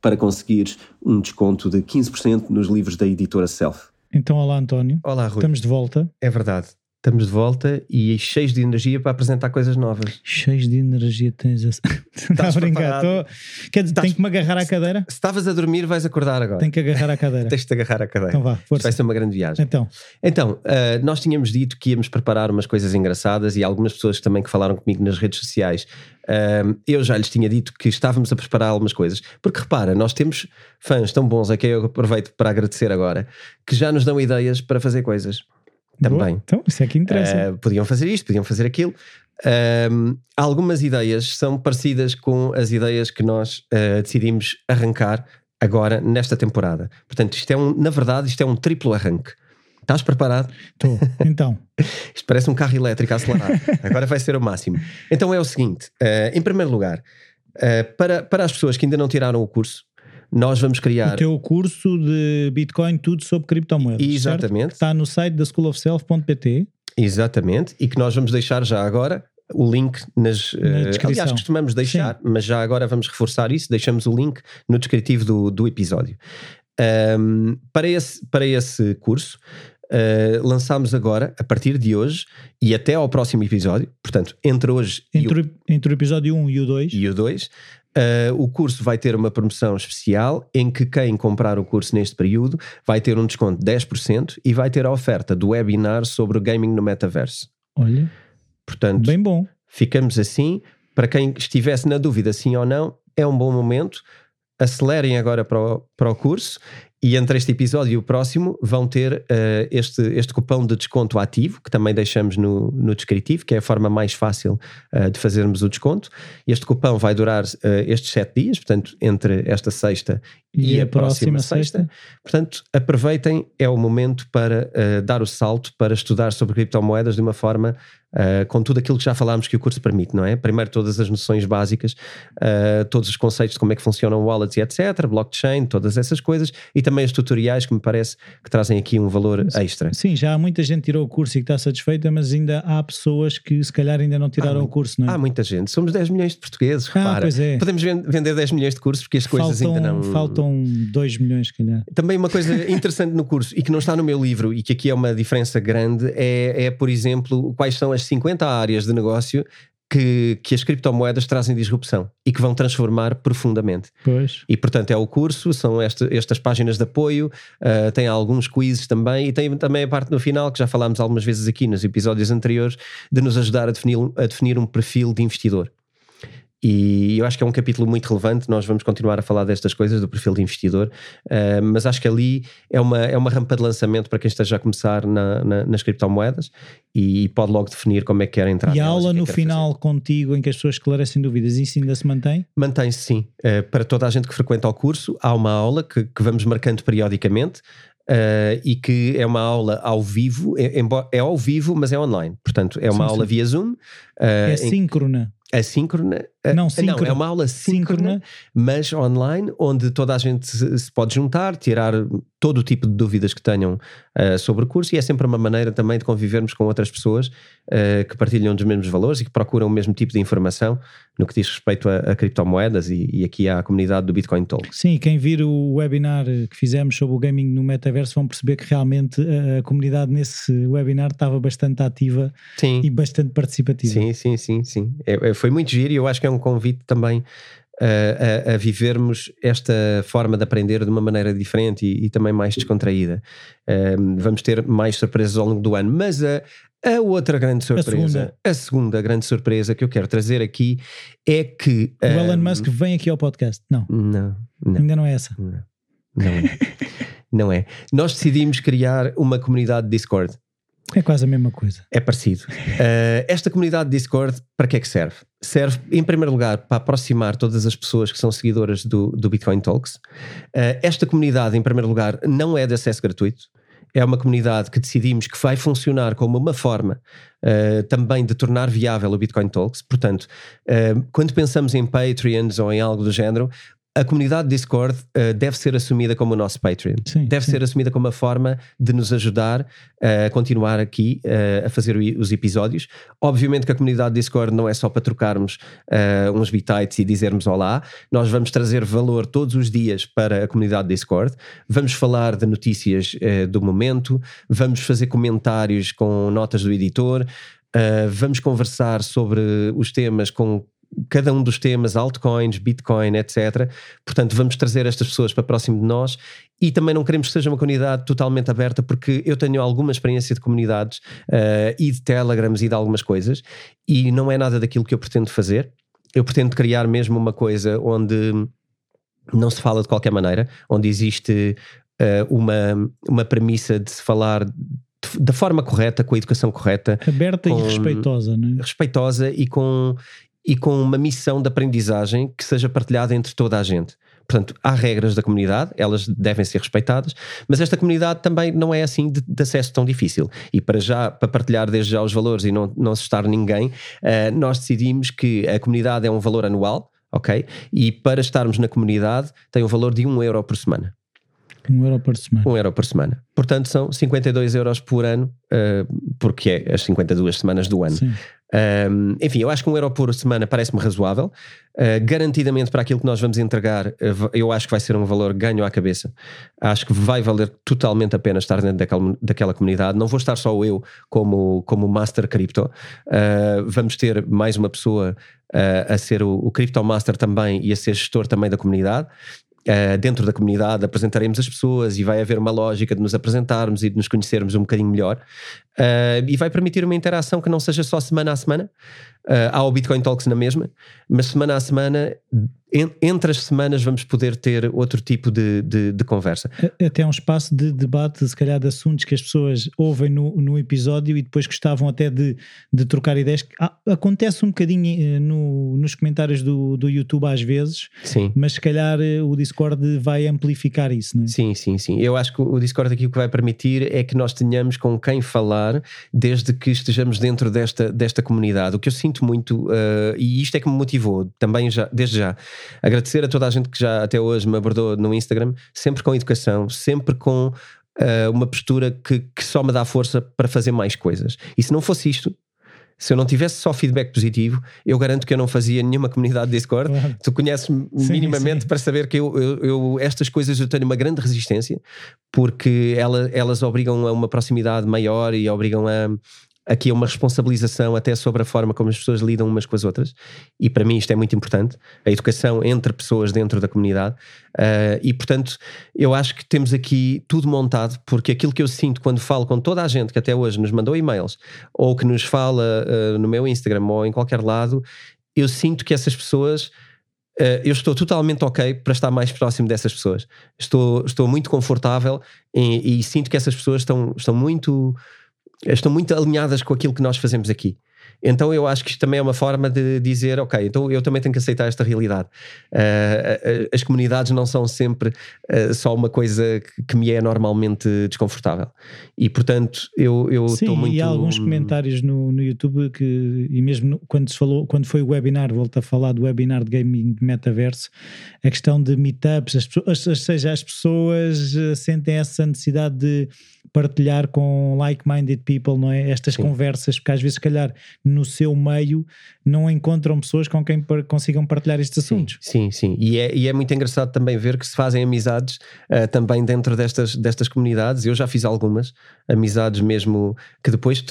para conseguires um desconto de 15% nos livros da editora Self. Então, olá António. Olá, Rui. Estamos de volta. É verdade. Estamos de volta e cheios de energia para apresentar coisas novas. Cheios de energia tens a... Estás a brincar. Tô... Quer dizer, Estás- tenho que me agarrar à cadeira? Se estavas a dormir, vais acordar agora. Tenho que agarrar à cadeira. Tens de agarrar a cadeira. Então vá, Isto força. vai ser uma grande viagem. Então, Então, ah, nós tínhamos dito que íamos preparar umas coisas engraçadas e algumas pessoas também que falaram comigo nas redes sociais. ah, eu já lhes tinha dito que estávamos a preparar algumas coisas. Porque repara, nós temos fãs tão bons a quem eu aproveito para agradecer agora que já nos dão ideias para fazer coisas. Boa. Também. Então, isso é que interessa. Ah, podiam fazer isto, podiam fazer aquilo. Ahm, algumas ideias são parecidas com as ideias que nós ah, decidimos arrancar agora nesta temporada. Portanto, isto é um, na verdade, isto é um triplo arranque. Estás preparado? Estou. Então, Isto parece um carro elétrico a acelerar. Agora vai ser o máximo. Então é o seguinte: eh, em primeiro lugar, para, para as pessoas que ainda não tiraram o curso, nós vamos criar. o teu curso de Bitcoin, tudo sobre criptomoedas. Exatamente. certo? Está no site da schoolofself.pt. Exatamente, e que nós vamos deixar já agora o link nas. Na eh, descrição. aliás, costumamos deixar, mas já agora vamos reforçar isso. Deixamos o link no descritivo do, do episódio. Ahm, para, esse, para esse curso, eh, lançámos agora, a partir de hoje e até ao próximo episódio, portanto, entre hoje e Entre, o- entre o episódio 1 e o 2. e o 2. O curso vai ter uma promoção especial em que quem comprar o curso neste período vai ter um desconto de 10% e vai ter a oferta do webinar sobre o gaming no metaverso. Olha, Portanto, bem bom. ficamos assim. Para quem estivesse na dúvida sim ou não, é um bom momento. Acelerem agora para o, para o curso e entre este episódio e o próximo vão ter eh, este, este cupom de desconto ativo, que também deixamos no, no descritivo, que é a forma mais fácil eh, de fazermos o desconto. Este cupom vai durar eh, estes sete dias, portanto, entre esta sexta e, a, próxima, sexta. Portanto, aproveitem, é o momento para eh, dar o salto para estudar sobre criptomoedas de uma forma eh, com tudo aquilo que já falámos que o curso permite, não é? Primeiro, todas as noções básicas, eh, todos os conceitos de como é que funcionam wallets e etc., blockchain, todas essas coisas, e também os tutoriais que me parece que trazem aqui um valor extra. Sim, já há muita gente que tirou o curso e que está satisfeita, mas ainda há pessoas que se calhar ainda não tiraram Ah, o curso, não é? Há muita gente, somos 10 milhões de portugueses, Ah, repara. pois é. Podemos ven- vender 10 milhões de cursos porque as coisas faltam, ainda não. faltam 2 milhões, se calhar. Também uma coisa interessante no curso e que não está no meu livro e que aqui é uma diferença grande é, é, por exemplo, quais são as 50 áreas de negócio que, que as criptomoedas trazem disrupção e que vão transformar profundamente. Pois. E portanto é o curso, são este- estas páginas de apoio, ah, tem alguns quizzes também e tem também a parte no final que já falámos algumas vezes aqui nos episódios anteriores de nos ajudar a definir, a definir um perfil de investidor. E eu acho que é um capítulo muito relevante. Nós vamos continuar a falar destas coisas, do perfil de investidor, ah, mas acho que ali é uma, é uma rampa de lançamento para quem esteja a começar na- na- nas criptomoedas e pode logo definir como é que quer entrar. E a aula é no final contigo em que as pessoas esclarecem dúvidas, isso ainda se mantém? Mantém-se sim. Eh, para toda a gente que frequenta o curso, há uma aula que, que vamos marcando periodicamente eh, e que é uma aula ao vivo, é, é ao vivo, mas é online. Portanto, é uma Sim, aula sim. via Zoom. eh, é síncrona. Assíncrona. eh, Não, síncrona. é uma aula síncrona, Síncrona. mas online, onde toda a gente se pode juntar, tirar todo o tipo de dúvidas que tenham uh, sobre o curso e é sempre uma maneira também de convivermos com outras pessoas uh, que partilham dos mesmos valores e que procuram o mesmo tipo de informação no que diz respeito a, a criptomoedas e, e, aqui à comunidade do Bitcoin Talk. Sim, quem vir o webinar que fizemos sobre o gaming no metaverso vão perceber que realmente a, a comunidade nesse webinar estava bastante ativa sim. e bastante participativa. Sim, sim, sim, sim. É, é, foi muito giro e eu acho que é um convite também a, a, vivermos esta forma de aprender de uma maneira diferente e, e também mais descontraída. Um, vamos ter mais surpresas ao longo do ano, mas a, a outra grande surpresa, a segunda. segunda. grande surpresa que eu quero trazer aqui é que. O um, Elon Musk vem aqui ao podcast. Não. Não. não Ainda não é essa. Não, não é. não é. Nós decidimos criar uma comunidade Discord. É quase a mesma coisa. É parecido. Uh, esta comunidade Discord, para que é que serve? Serve, em primeiro lugar, para aproximar todas as pessoas que são seguidoras do, do Bitcoin Talks. Uh, esta comunidade, em primeiro lugar, não é de acesso gratuito. É uma comunidade que decidimos que vai funcionar como uma forma uh, também de tornar viável o Bitcoin Talks. Portanto, quando pensamos em Patreons ou em algo do género, a comunidade Discord uh, deve ser assumida como o nosso Patreon. Sim, deve sim. ser assumida como uma forma de nos ajudar uh, a continuar aqui uh, a fazer os episódios. Obviamente que a comunidade Discord não é só para trocarmos uns bitites e dizermos olá. Nós vamos trazer valor todos os dias para a comunidade Discord. Vamos falar de notícias do momento, vamos fazer comentários com notas do editor. Uh, vamos conversar sobre os temas com cada um dos temas, altcoins, bitcoin, etc. Portanto, vamos trazer estas pessoas para próximo de nós e também não queremos que seja uma comunidade totalmente aberta, porque eu tenho alguma experiência de comunidades uh, e de telegrams e de algumas coisas, e não é nada daquilo que eu pretendo fazer. Eu pretendo criar mesmo uma coisa onde não se fala de qualquer maneira, onde existe uh, uma, uma premissa de se falar da forma correta, com a educação correta. Aberta com, e respeitosa, não é? Respeitosa e com, e com uma missão de aprendizagem que seja partilhada entre toda a gente. Portanto, há regras da comunidade, elas devem ser respeitadas, mas esta comunidade também não é assim de, de acesso tão difícil. E para já, para partilhar desde já os valores e não, não assustar ninguém, uh, nós decidimos que a comunidade é um valor anual, ok? E para estarmos na comunidade tem um valor de 1 euro por semana. Um euro por semana. Um euro por semana. Portanto, são 52 euros por ano, uh, porque é as 52 semanas do ano. Sim. Um, enfim, eu acho que um euro por semana parece-me razoável. Uh, garantidamente para aquilo que nós vamos entregar, uh, eu acho que vai ser um valor ganho à cabeça. Acho que vai valer totalmente a pena estar dentro daquela, daquela comunidade. Não vou estar só eu como, como Master Crypto. Uh, vamos ter mais uma pessoa a ser o, o Crypto Master também e a ser gestor também da comunidade. Uh, dentro da comunidade apresentaremos as pessoas e vai haver uma lógica de nos apresentarmos e de nos conhecermos um bocadinho melhor. Uh, e vai permitir uma interação que não seja só semana a semana. Uh, há o Bitcoin Talks na mesma mas semana a semana entre as semanas vamos poder ter outro tipo de, de, de, conversa. Até um espaço de debate, se calhar, de assuntos que as pessoas ouvem no, no episódio e depois gostavam até de, de trocar ideias. Ah, acontece um bocadinho eh, no, nos comentários do, do YouTube às vezes, sim. mas se calhar eh, o Discord vai amplificar isso, não é? Sim, sim, sim. Eu acho que o Discord aqui o que vai permitir é que nós tenhamos com quem falar desde que estejamos dentro desta, desta comunidade. O que eu sinto muito, uh, e isto é que me motivou também já, desde já Agradecer a toda a gente que já até hoje me abordou no Instagram, sempre com educação, sempre com uh, uma postura que, que só me dá força para fazer mais coisas. E se não fosse isto, se eu não tivesse só feedback positivo, eu garanto que eu não fazia nenhuma comunidade Discord. Claro. Tu conheces-me minimamente sim. para saber que eu, eu, eu, estas coisas eu tenho uma grande resistência, porque ela, elas obrigam a uma proximidade maior e obrigam a, aqui é uma responsabilização até sobre a forma como as pessoas lidam umas com as outras, e para mim isto é muito importante, a educação entre pessoas dentro da comunidade, uh, e portanto eu acho que temos aqui tudo montado, porque aquilo que eu sinto quando falo com toda a gente que até hoje nos mandou e-mails, ou que nos fala uh, no meu Instagram ou em qualquer lado, eu sinto que essas pessoas. Uh, eu estou totalmente ok para estar mais próximo dessas pessoas. Estou, estou muito confortável e, e sinto que essas pessoas estão, estão muito estão muito alinhadas com aquilo que nós fazemos aqui. Então eu acho que isto também é uma forma de dizer, ok, então eu também tenho que aceitar esta realidade. Uh, as comunidades não são sempre uh, só uma coisa que, que, me é normalmente desconfortável. E portanto eu estou muito. E há alguns comentários no, no YouTube que, e mesmo no, quando se falou, quando foi o webinar, volto a falar do webinar de gaming metaverso, a questão de meetups, as, ou seja, as pessoas sentem essa necessidade de partilhar com like-minded people, não é? Estas Sim. conversas, porque às vezes, se calhar, no seu meio não encontram pessoas com quem consigam partilhar estes assuntos. Sim, sim, sim. E é, e é muito engraçado também ver que se fazem amizades uh, também dentro destas, destas comunidades. Eu já fiz algumas amizades mesmo que depois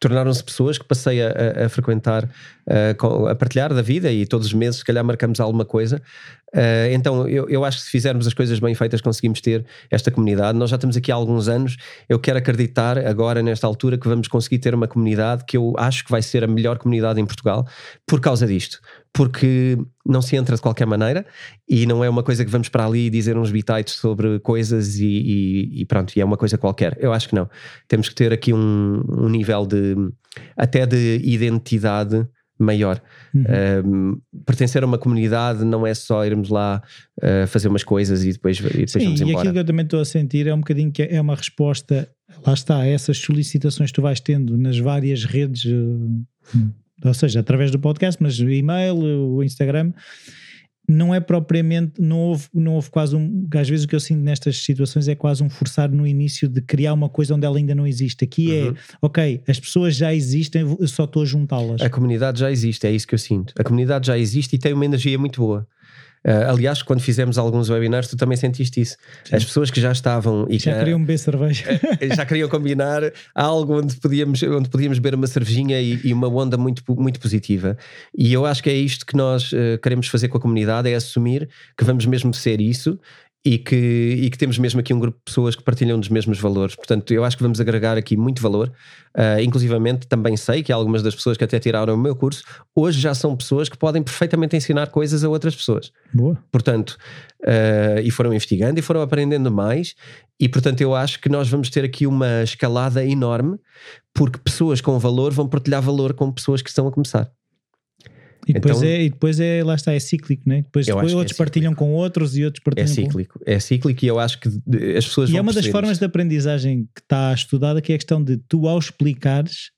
tornaram-se pessoas que passei a, a frequentar, uh, a partilhar da vida e todos os meses, se calhar, marcamos alguma coisa. Uh, então, eu, eu acho que se fizermos as coisas bem feitas, conseguimos ter esta comunidade. Nós já estamos aqui há alguns anos. Eu quero acreditar, agora, nesta altura, que vamos conseguir ter uma comunidade que eu acho que vai ser a melhor comunidade em Portugal por causa disto. Porque não se entra de qualquer maneira e não é uma coisa que vamos para ali dizer uns bitites sobre coisas e, e, e, pronto, e é uma coisa qualquer. Eu acho que não. Temos que ter aqui um, um nível de até de identidade maior. Uhum. pertencer a uma comunidade não é só irmos lá uh, fazer umas coisas e depois, e depois Sim, vamos embora. E aquilo que eu também estou a sentir é um bocadinho que é uma resposta, lá está, a essas solicitações que tu vais tendo nas várias redes. Uh, ou seja, através do podcast, mas o e-mail, o Instagram, não é propriamente, não houve, não houve quase um, às vezes o que eu sinto nestas situações é quase um forçar no início de criar uma coisa onde ela ainda não existe. Aqui é, uhum. é, ok, as pessoas já existem, eu só estou a juntá-las. A comunidade já existe, é isso que eu sinto. A comunidade já existe e tem uma energia muito boa. Uh, aliás, quando fizemos alguns webinars, tu também sentiste isso. Sim. As pessoas que já estavam e já que, queriam beber cerveja, uh, já queriam combinar algo onde podíamos, onde podíamos beber uma cervejinha e, e, uma onda muito, muito positiva. E eu acho que é isto que nós uh, queremos fazer com a comunidade: é assumir que vamos mesmo ser isso e que, e que temos mesmo aqui um grupo de pessoas que partilham dos mesmos valores. Portanto, eu acho que vamos agregar aqui muito valor. Uh, inclusivamente, também sei que algumas das pessoas que até tiraram o meu curso hoje já são pessoas que podem perfeitamente ensinar coisas a outras pessoas. Boa. Portanto, uh, e foram investigando e foram aprendendo mais. E, portanto, eu acho que nós vamos ter aqui uma escalada enorme, porque pessoas com valor vão partilhar valor com pessoas que estão a começar. E depois, então, é, e depois é, lá está, é cíclico, né? Depois, depois outros é partilham com outros e outros partilham É cíclico, com... é cíclico e eu acho que as pessoas E é uma das formas isto. de aprendizagem que está estudada que é a questão de tu ao explicares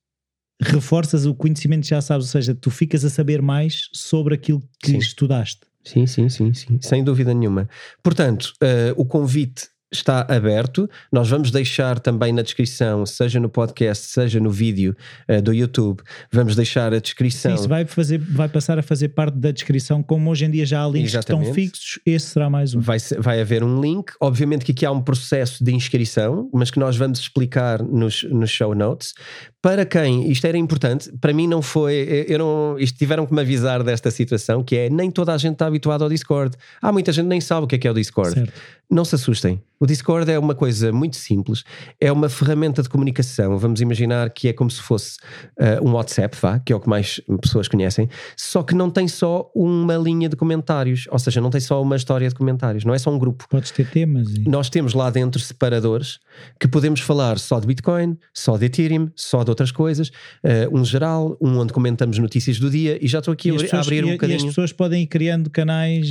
reforças o conhecimento que já sabes, ou seja, tu ficas a saber mais sobre aquilo que sim. estudaste. Sim, sim, sim, sim, sem dúvida nenhuma. Portanto, uh, o convite está aberto. Nós vamos deixar também na descrição, seja no podcast, seja no vídeo uh, do YouTube, vamos deixar a descrição. Sim, isso vai, fazer, vai passar a fazer parte da descrição, como hoje em dia já há links Exatamente. que estão fixos, esse será mais um. Vai, vai haver um link, obviamente que aqui há um processo de inscrição, mas que nós vamos explicar nos, nos show notes. Para quem isto era importante, para mim não foi, eu não, isto tiveram que me avisar desta situação, que é nem toda a gente está habituada ao Discord. Há muita gente que nem sabe o que é que é o Discord. Certo. Não se assustem o Discord é uma coisa muito simples, é uma ferramenta de comunicação. Vamos imaginar que é como se fosse uh, um WhatsApp, vá, que é o que mais pessoas conhecem, só que não tem só uma linha de comentários, ou seja, não tem só uma história de comentários, não é só um grupo. Podes ter temas. E... Nós temos lá dentro separadores que podemos falar só de Bitcoin, só de Ethereum, só de outras coisas, uh, um geral, um onde comentamos notícias do dia e já estou aqui a, pessoas, abrir um bocadinho. E as pessoas podem ir criando canais.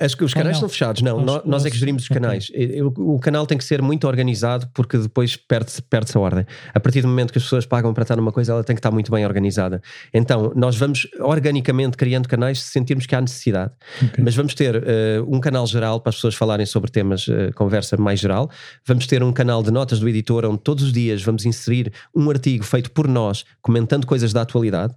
As, os canais são fechados, não, nós, nós, é que gerimos os canais. Okay. Eu, o canal tem que ser muito organizado porque depois perde-se perde a ordem. A partir do momento que as pessoas pagam para estar numa coisa, ela tem que estar muito bem organizada. Então, nós vamos organicamente criando canais se sentirmos que há necessidade. Okay. Mas vamos ter uh, um canal geral para as pessoas falarem sobre temas, uh, conversa mais geral. Vamos ter um canal de notas do editor onde todos os dias vamos inserir um artigo feito por nós, comentando coisas da atualidade.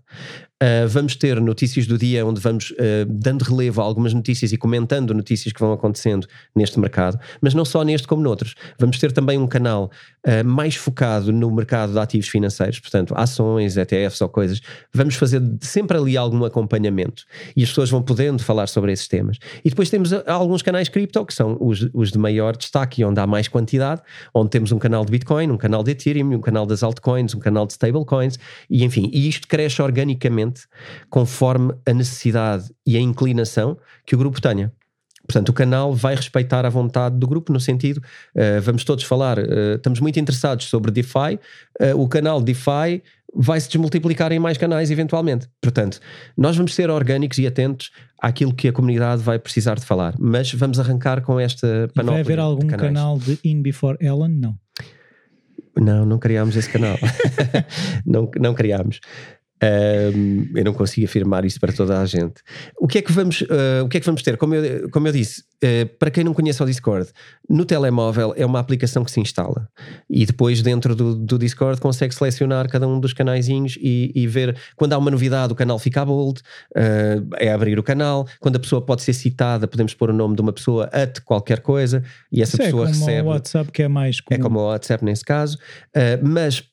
Uh, vamos ter notícias do dia onde vamos uh, dando relevo a algumas notícias e comentando notícias que vão acontecendo neste mercado, mas não só neste como noutros. Vamos ter também um canal uh, mais focado no mercado de ativos financeiros, portanto, ações, ETFs ou coisas. Vamos fazer sempre ali algum acompanhamento e as pessoas vão podendo falar sobre esses temas. E depois temos alguns canais cripto que são os, os de maior destaque, onde há mais quantidade, onde temos um canal de Bitcoin, um canal de Ethereum, um canal das altcoins, um canal de stablecoins, e enfim, e isto cresce organicamente conforme a necessidade e a inclinação que o grupo tenha. Portanto, o canal vai respeitar a vontade do grupo, no sentido, uh, vamos todos falar, uh, estamos muito interessados sobre DeFi, uh, o canal DeFi vai se desmultiplicar em mais canais eventualmente. Portanto, nós vamos ser orgânicos e atentos àquilo que a comunidade vai precisar de falar, mas vamos arrancar com esta panóplia. Vai haver algum de canal de In Before Ellen? Não. Não, não criámos esse canal. não, não criámos. Um, eu não consigo afirmar isso para toda a gente. O que é que vamos, uh, o que é que vamos ter? Como eu, como eu disse, uh, para quem não conhece o Discord, no telemóvel é uma aplicação que se instala e depois dentro do, do Discord consegue selecionar cada um dos canaizinhos e, e, ver quando há uma novidade, o canal fica bold, uh, é abrir o canal. Quando a pessoa pode ser citada, podemos pôr o nome de uma pessoa at qualquer coisa e essa Isso é pessoa é como recebe. O WhatsApp que é mais comum. É como o WhatsApp nesse caso, mas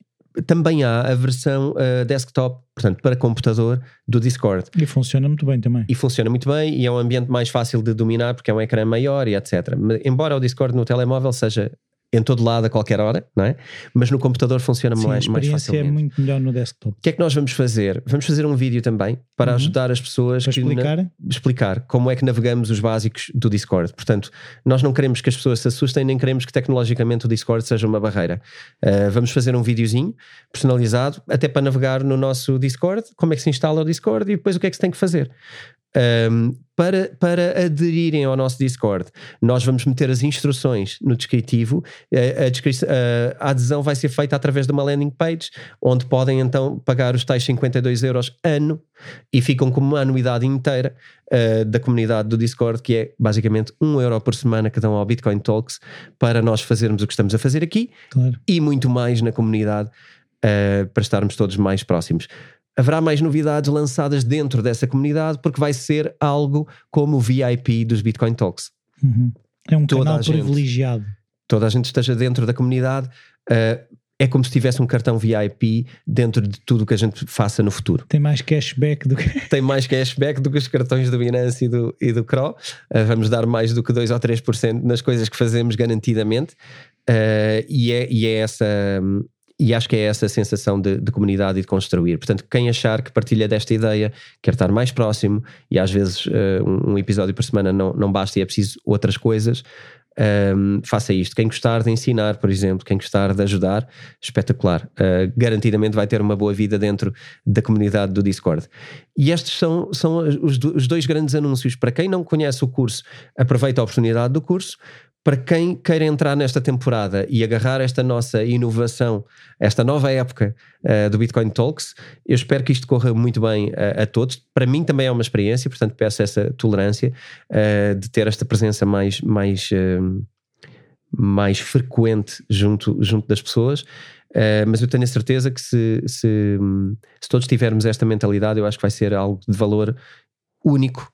também há a versão uh, desktop, portanto, para computador do Discord. E funciona muito bem também. E funciona muito bem e é um ambiente mais fácil de dominar porque é um ecrã maior e etc. Embora o Discord no telemóvel seja em todo lado a qualquer hora, não é? Mas no computador funciona Sim, mais, mais facilmente. A facilmente. é muito melhor no desktop. O que é que nós vamos fazer? Vamos fazer um vídeo também para Uhum. ajudar as pessoas Para que explicar? na- explicar como é que navegamos os básicos do Discord. Portanto, nós não queremos que as pessoas se assustem, nem queremos que tecnologicamente o Discord seja uma barreira. Uh, vamos fazer um videozinho personalizado, até para navegar no nosso Discord, como é que se instala o Discord e depois o que é que se tem que fazer. Um, para, para aderirem ao nosso Discord, nós vamos meter as instruções no descritivo. A, a adesão vai ser feita através de uma landing page, onde podem então pagar os tais 52 euros ano e ficam com uma anuidade inteira uh, da comunidade do Discord, que é basicamente 1 euro por semana que dão ao Bitcoin Talks para nós fazermos o que estamos a fazer aqui Claro. e muito mais na comunidade uh, para estarmos todos mais próximos. Haverá mais novidades lançadas dentro dessa comunidade porque vai ser algo como o VIP dos Bitcoin Talks. Uhum. É um Toda canal a gente. privilegiado. Toda a gente esteja dentro da comunidade. uh, é como se tivesse um cartão VIP dentro de tudo o que a gente faça no futuro. Tem mais cashback do que. Tem mais cashback do que os cartões do Binance e do, e do CRO. Uh, vamos dar mais do que 2 ou 3% nas coisas que fazemos garantidamente. Uh, e, é, e é essa. E acho que é essa a sensação de, de comunidade e de construir. Portanto, quem achar que partilha desta ideia, quer estar mais próximo, e às vezes uh, um, episódio por semana não, não basta e é preciso outras coisas, um, faça isto. Quem gostar de ensinar, por exemplo, quem gostar de ajudar, espetacular. Uh, garantidamente vai ter uma boa vida dentro da comunidade do Discord. E estes são, são os, do- os dois grandes anúncios. Para quem não conhece o curso, aproveita a oportunidade do curso. Para quem queira entrar nesta temporada e agarrar esta nossa inovação, esta nova época uh, do Bitcoin Talks, eu espero que isto corra muito bem uh, a todos. Para mim também é uma experiência, portanto peço essa tolerância uh, de ter esta presença mais, mais, mais frequente junto, junto das pessoas. Mas eu tenho a certeza que se, se, se todos tivermos esta mentalidade, eu acho que vai ser algo de valor único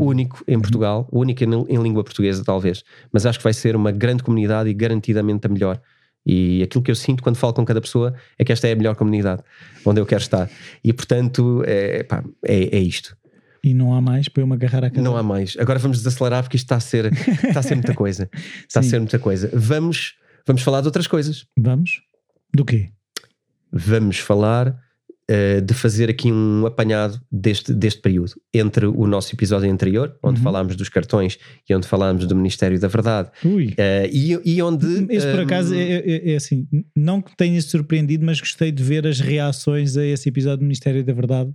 único em Portugal, único em, em língua portuguesa, talvez, mas acho que vai ser uma grande comunidade e garantidamente a melhor. E aquilo que eu sinto quando falo com cada pessoa é que esta é a melhor comunidade onde eu quero estar. E portanto, é, pá, é, é isto. E não há mais para eu me agarrar a cada. Não há mais. Agora vamos desacelerar porque isto está a ser, está a ser muita coisa. Está a Sim. ser muita coisa. Vamos, vamos falar de outras coisas. Vamos? Do quê? Vamos falar eh, de fazer aqui um apanhado deste, deste período entre o nosso episódio anterior, onde Uhum. falámos dos cartões e onde falámos do Ministério da Verdade, Ui. eh, e, e onde. Esse por acaso é, é- é assim, não que tenha surpreendido, mas gostei de ver as reações a esse episódio do Ministério da Verdade.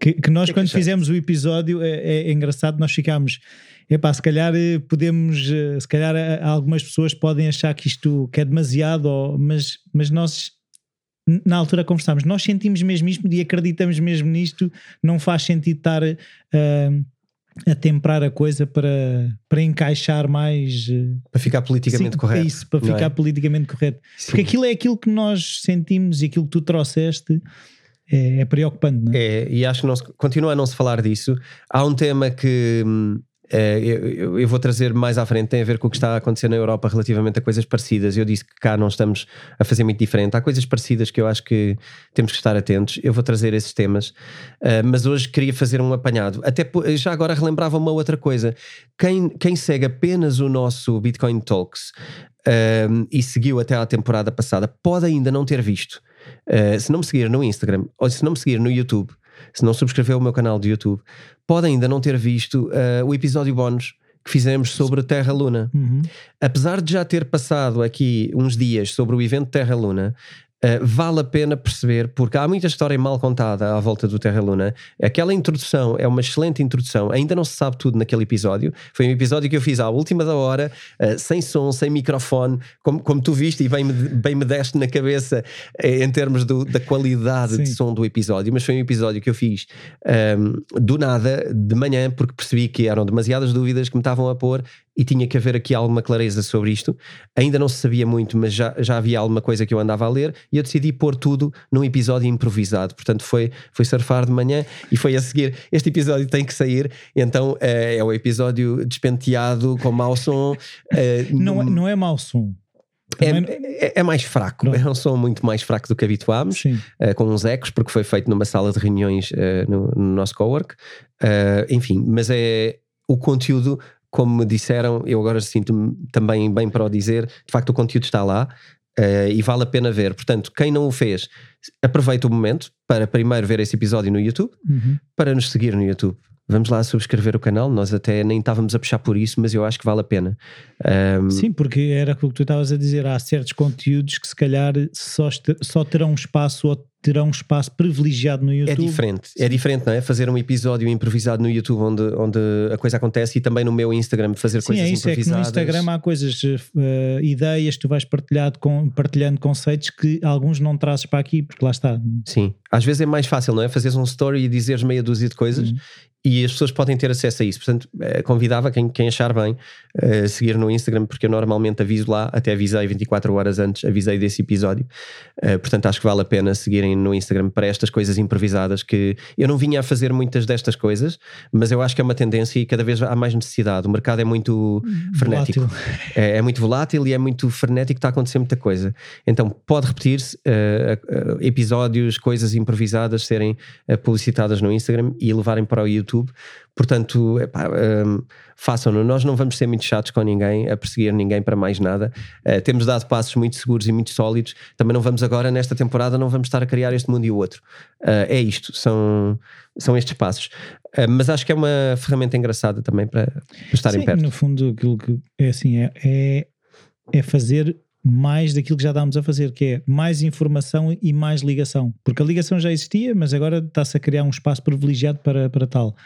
Que, que nós, que é que quando achaste? fizemos o episódio, é, é- é engraçado, nós ficámos. Epá, se calhar eh, podemos, se calhar algumas pessoas podem achar que isto que é demasiado, mas, mas nós na altura conversámos, nós sentimos mesmo isto e acreditamos mesmo nisto, não faz sentido estar eh, a temperar a coisa para, para encaixar mais eh, Para ficar politicamente Sim, correto. É isso, para não ficar é? politicamente correto. Sim. Porque aquilo é aquilo que nós sentimos e aquilo que tu trouxeste é, é preocupante, não é? É, e acho que se- continua a não se falar disso. Há um tema que hum, é, eu, eu- eu vou trazer mais à frente, tem a ver com o que está a acontecer na Europa relativamente a coisas parecidas. Eu disse que cá não estamos a fazer muito diferente. Há coisas parecidas que eu acho que temos que estar atentos. Eu vou trazer esses temas, Ah, mas hoje queria fazer um apanhado. Até já agora relembrava uma outra coisa. Quem, quem segue apenas o nosso Bitcoin Talks um, e seguiu até à temporada passada pode ainda não ter visto. Uh, se não me seguir no Instagram ou se não me seguir no YouTube, se não subscrever o meu canal de YouTube, pode ainda não ter visto uh, o episódio bónus que fizemos sobre Terra Luna. Uhum. Apesar de já ter passado aqui uns dias sobre o evento Terra Luna, Uh, vale a pena perceber, porque há muita história mal contada à volta do Terra Luna. Aquela introdução é uma excelente introdução, ainda não se sabe tudo naquele episódio. Foi um episódio que eu fiz à última da hora, uh, sem som, sem microfone, como, como tu viste e bem me, bem me deste na cabeça uh, em termos do, da qualidade Sim. de som do episódio. Mas foi um episódio que eu fiz um, ehm, do nada, de manhã, porque percebi que eram demasiadas dúvidas que me estavam a pôr e tinha que haver aqui alguma clareza sobre isto. Ainda não se sabia muito, mas já, já havia alguma coisa que eu andava a ler e eu decidi pôr tudo num episódio improvisado. Portanto, foi, foi surfar de manhã e foi a seguir. Este episódio tem que sair, então é, é o episódio despenteado com mau som. É, não, é, não é mau som. É, é, é, mais fraco, Pronto. é um som muito mais fraco do que habituámos, uh, com uns ecos, porque foi feito numa sala de reuniões uh, no, no, nosso cowork. Uh, enfim, mas é o conteúdo como me disseram, eu agora sinto-me também bem para o dizer, de facto o conteúdo está lá uh, e vale a pena ver. Portanto, quem não o fez, aproveita o momento para primeiro ver esse episódio no YouTube, uhum. para nos seguir no YouTube. Vamos lá subscrever o canal, nós até nem estávamos a puxar por isso, mas eu acho que vale a pena. Um... Sim, porque era aquilo que tu estavas a dizer, há certos conteúdos que se calhar só, só terão espaço ou terão um espaço privilegiado no é YouTube. É diferente, Sim. é diferente, não é? Fazer um episódio improvisado no YouTube onde, onde a coisa acontece e também no meu Instagram fazer Sim, coisas é isso, improvisadas. É que no Instagram há coisas, uh, ideias que tu vais partilhando, com, partilhando conceitos que alguns não trazes para aqui, porque lá está. Sim, às vezes é mais fácil, não é? Fazeres um story e dizeres meia dúzia de coisas uhum e as pessoas podem ter acesso a isso. Portanto, eh, convidava quem, quem achar bem a uh, seguir no Instagram, porque eu normalmente aviso lá, até avisei 24 horas antes, avisei desse episódio. Uh, portanto, acho que vale a pena seguirem no Instagram para estas coisas improvisadas que eu não vinha a fazer muitas destas coisas, mas eu acho que é uma tendência e cada vez há mais necessidade. O mercado é muito frenético. É, é, muito volátil e é muito frenético, está a acontecer muita coisa. Então, pode repetir-se uh, episódios, coisas improvisadas serem publicitadas no Instagram e levarem para o YouTube YouTube. Portanto, epá, um, façam-no. Nós não vamos ser muito chatos com ninguém, a perseguir ninguém para mais nada. Uh, temos dado passos muito seguros e muito sólidos. Também não vamos agora, nesta temporada, não vamos estar a criar este mundo e o outro. Uh, é isto, são, são estes passos. Uh, mas acho que é uma ferramenta engraçada também para, para estarem Sim, perto. No fundo, aquilo que é assim, é, é, é fazer mais daquilo que já estávamos a fazer, que é mais informação e mais ligação. Porque a ligação já existia, mas agora está-se a criar um espaço privilegiado para, para tal.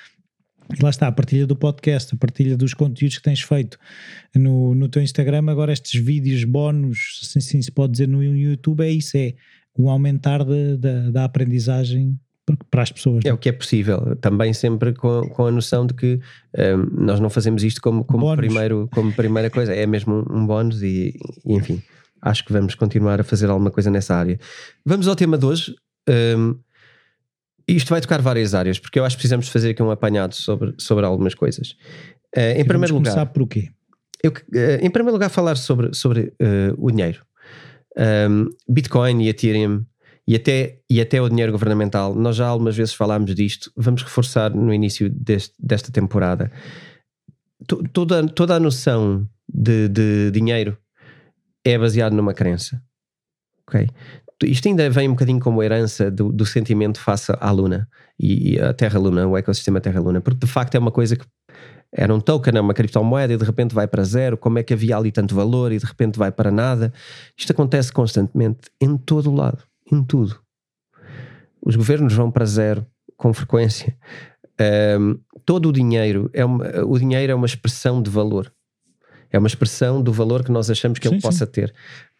E lá está, a partilha do podcast, a partilha dos conteúdos que tens feito no, no teu Instagram, agora estes vídeos bónus, assim, assim se pode dizer no YouTube, é isso, é o aumentar da, da, da aprendizagem para as pessoas. É, é o que é possível, também sempre com, com a noção de que um, nós não fazemos isto como, como, primeiro, como primeira coisa, é mesmo um bónus e, e, enfim, acho que vamos continuar a fazer alguma coisa nessa área. Vamos ao tema de hoje. Um, isto vai tocar várias áreas, porque eu acho que precisamos fazer aqui um apanhado sobre, sobre algumas coisas. Uh, em primeiro lugar. começar por quê? Eu, uh, em primeiro lugar, falar sobre, sobre uh, o dinheiro. Um, Bitcoin e Ethereum e até, e até o dinheiro governamental. Nós já algumas vezes falámos disto, vamos reforçar no início deste, desta temporada. Toda, toda a noção de, de dinheiro é baseada numa crença. ok? Isto ainda vem um bocadinho como herança do, do sentimento face à Luna e, e a Terra-Luna, o ecossistema Terra-Luna, porque de facto é uma coisa que era um token, é uma criptomoeda e de repente vai para zero. Como é que havia ali tanto valor e de repente vai para nada? Isto acontece constantemente em todo o lado em tudo. Os governos vão para zero com frequência. Um, todo o dinheiro é uma, o dinheiro é uma expressão de valor. É uma expressão do valor que nós achamos que sim, ele sim. possa ter.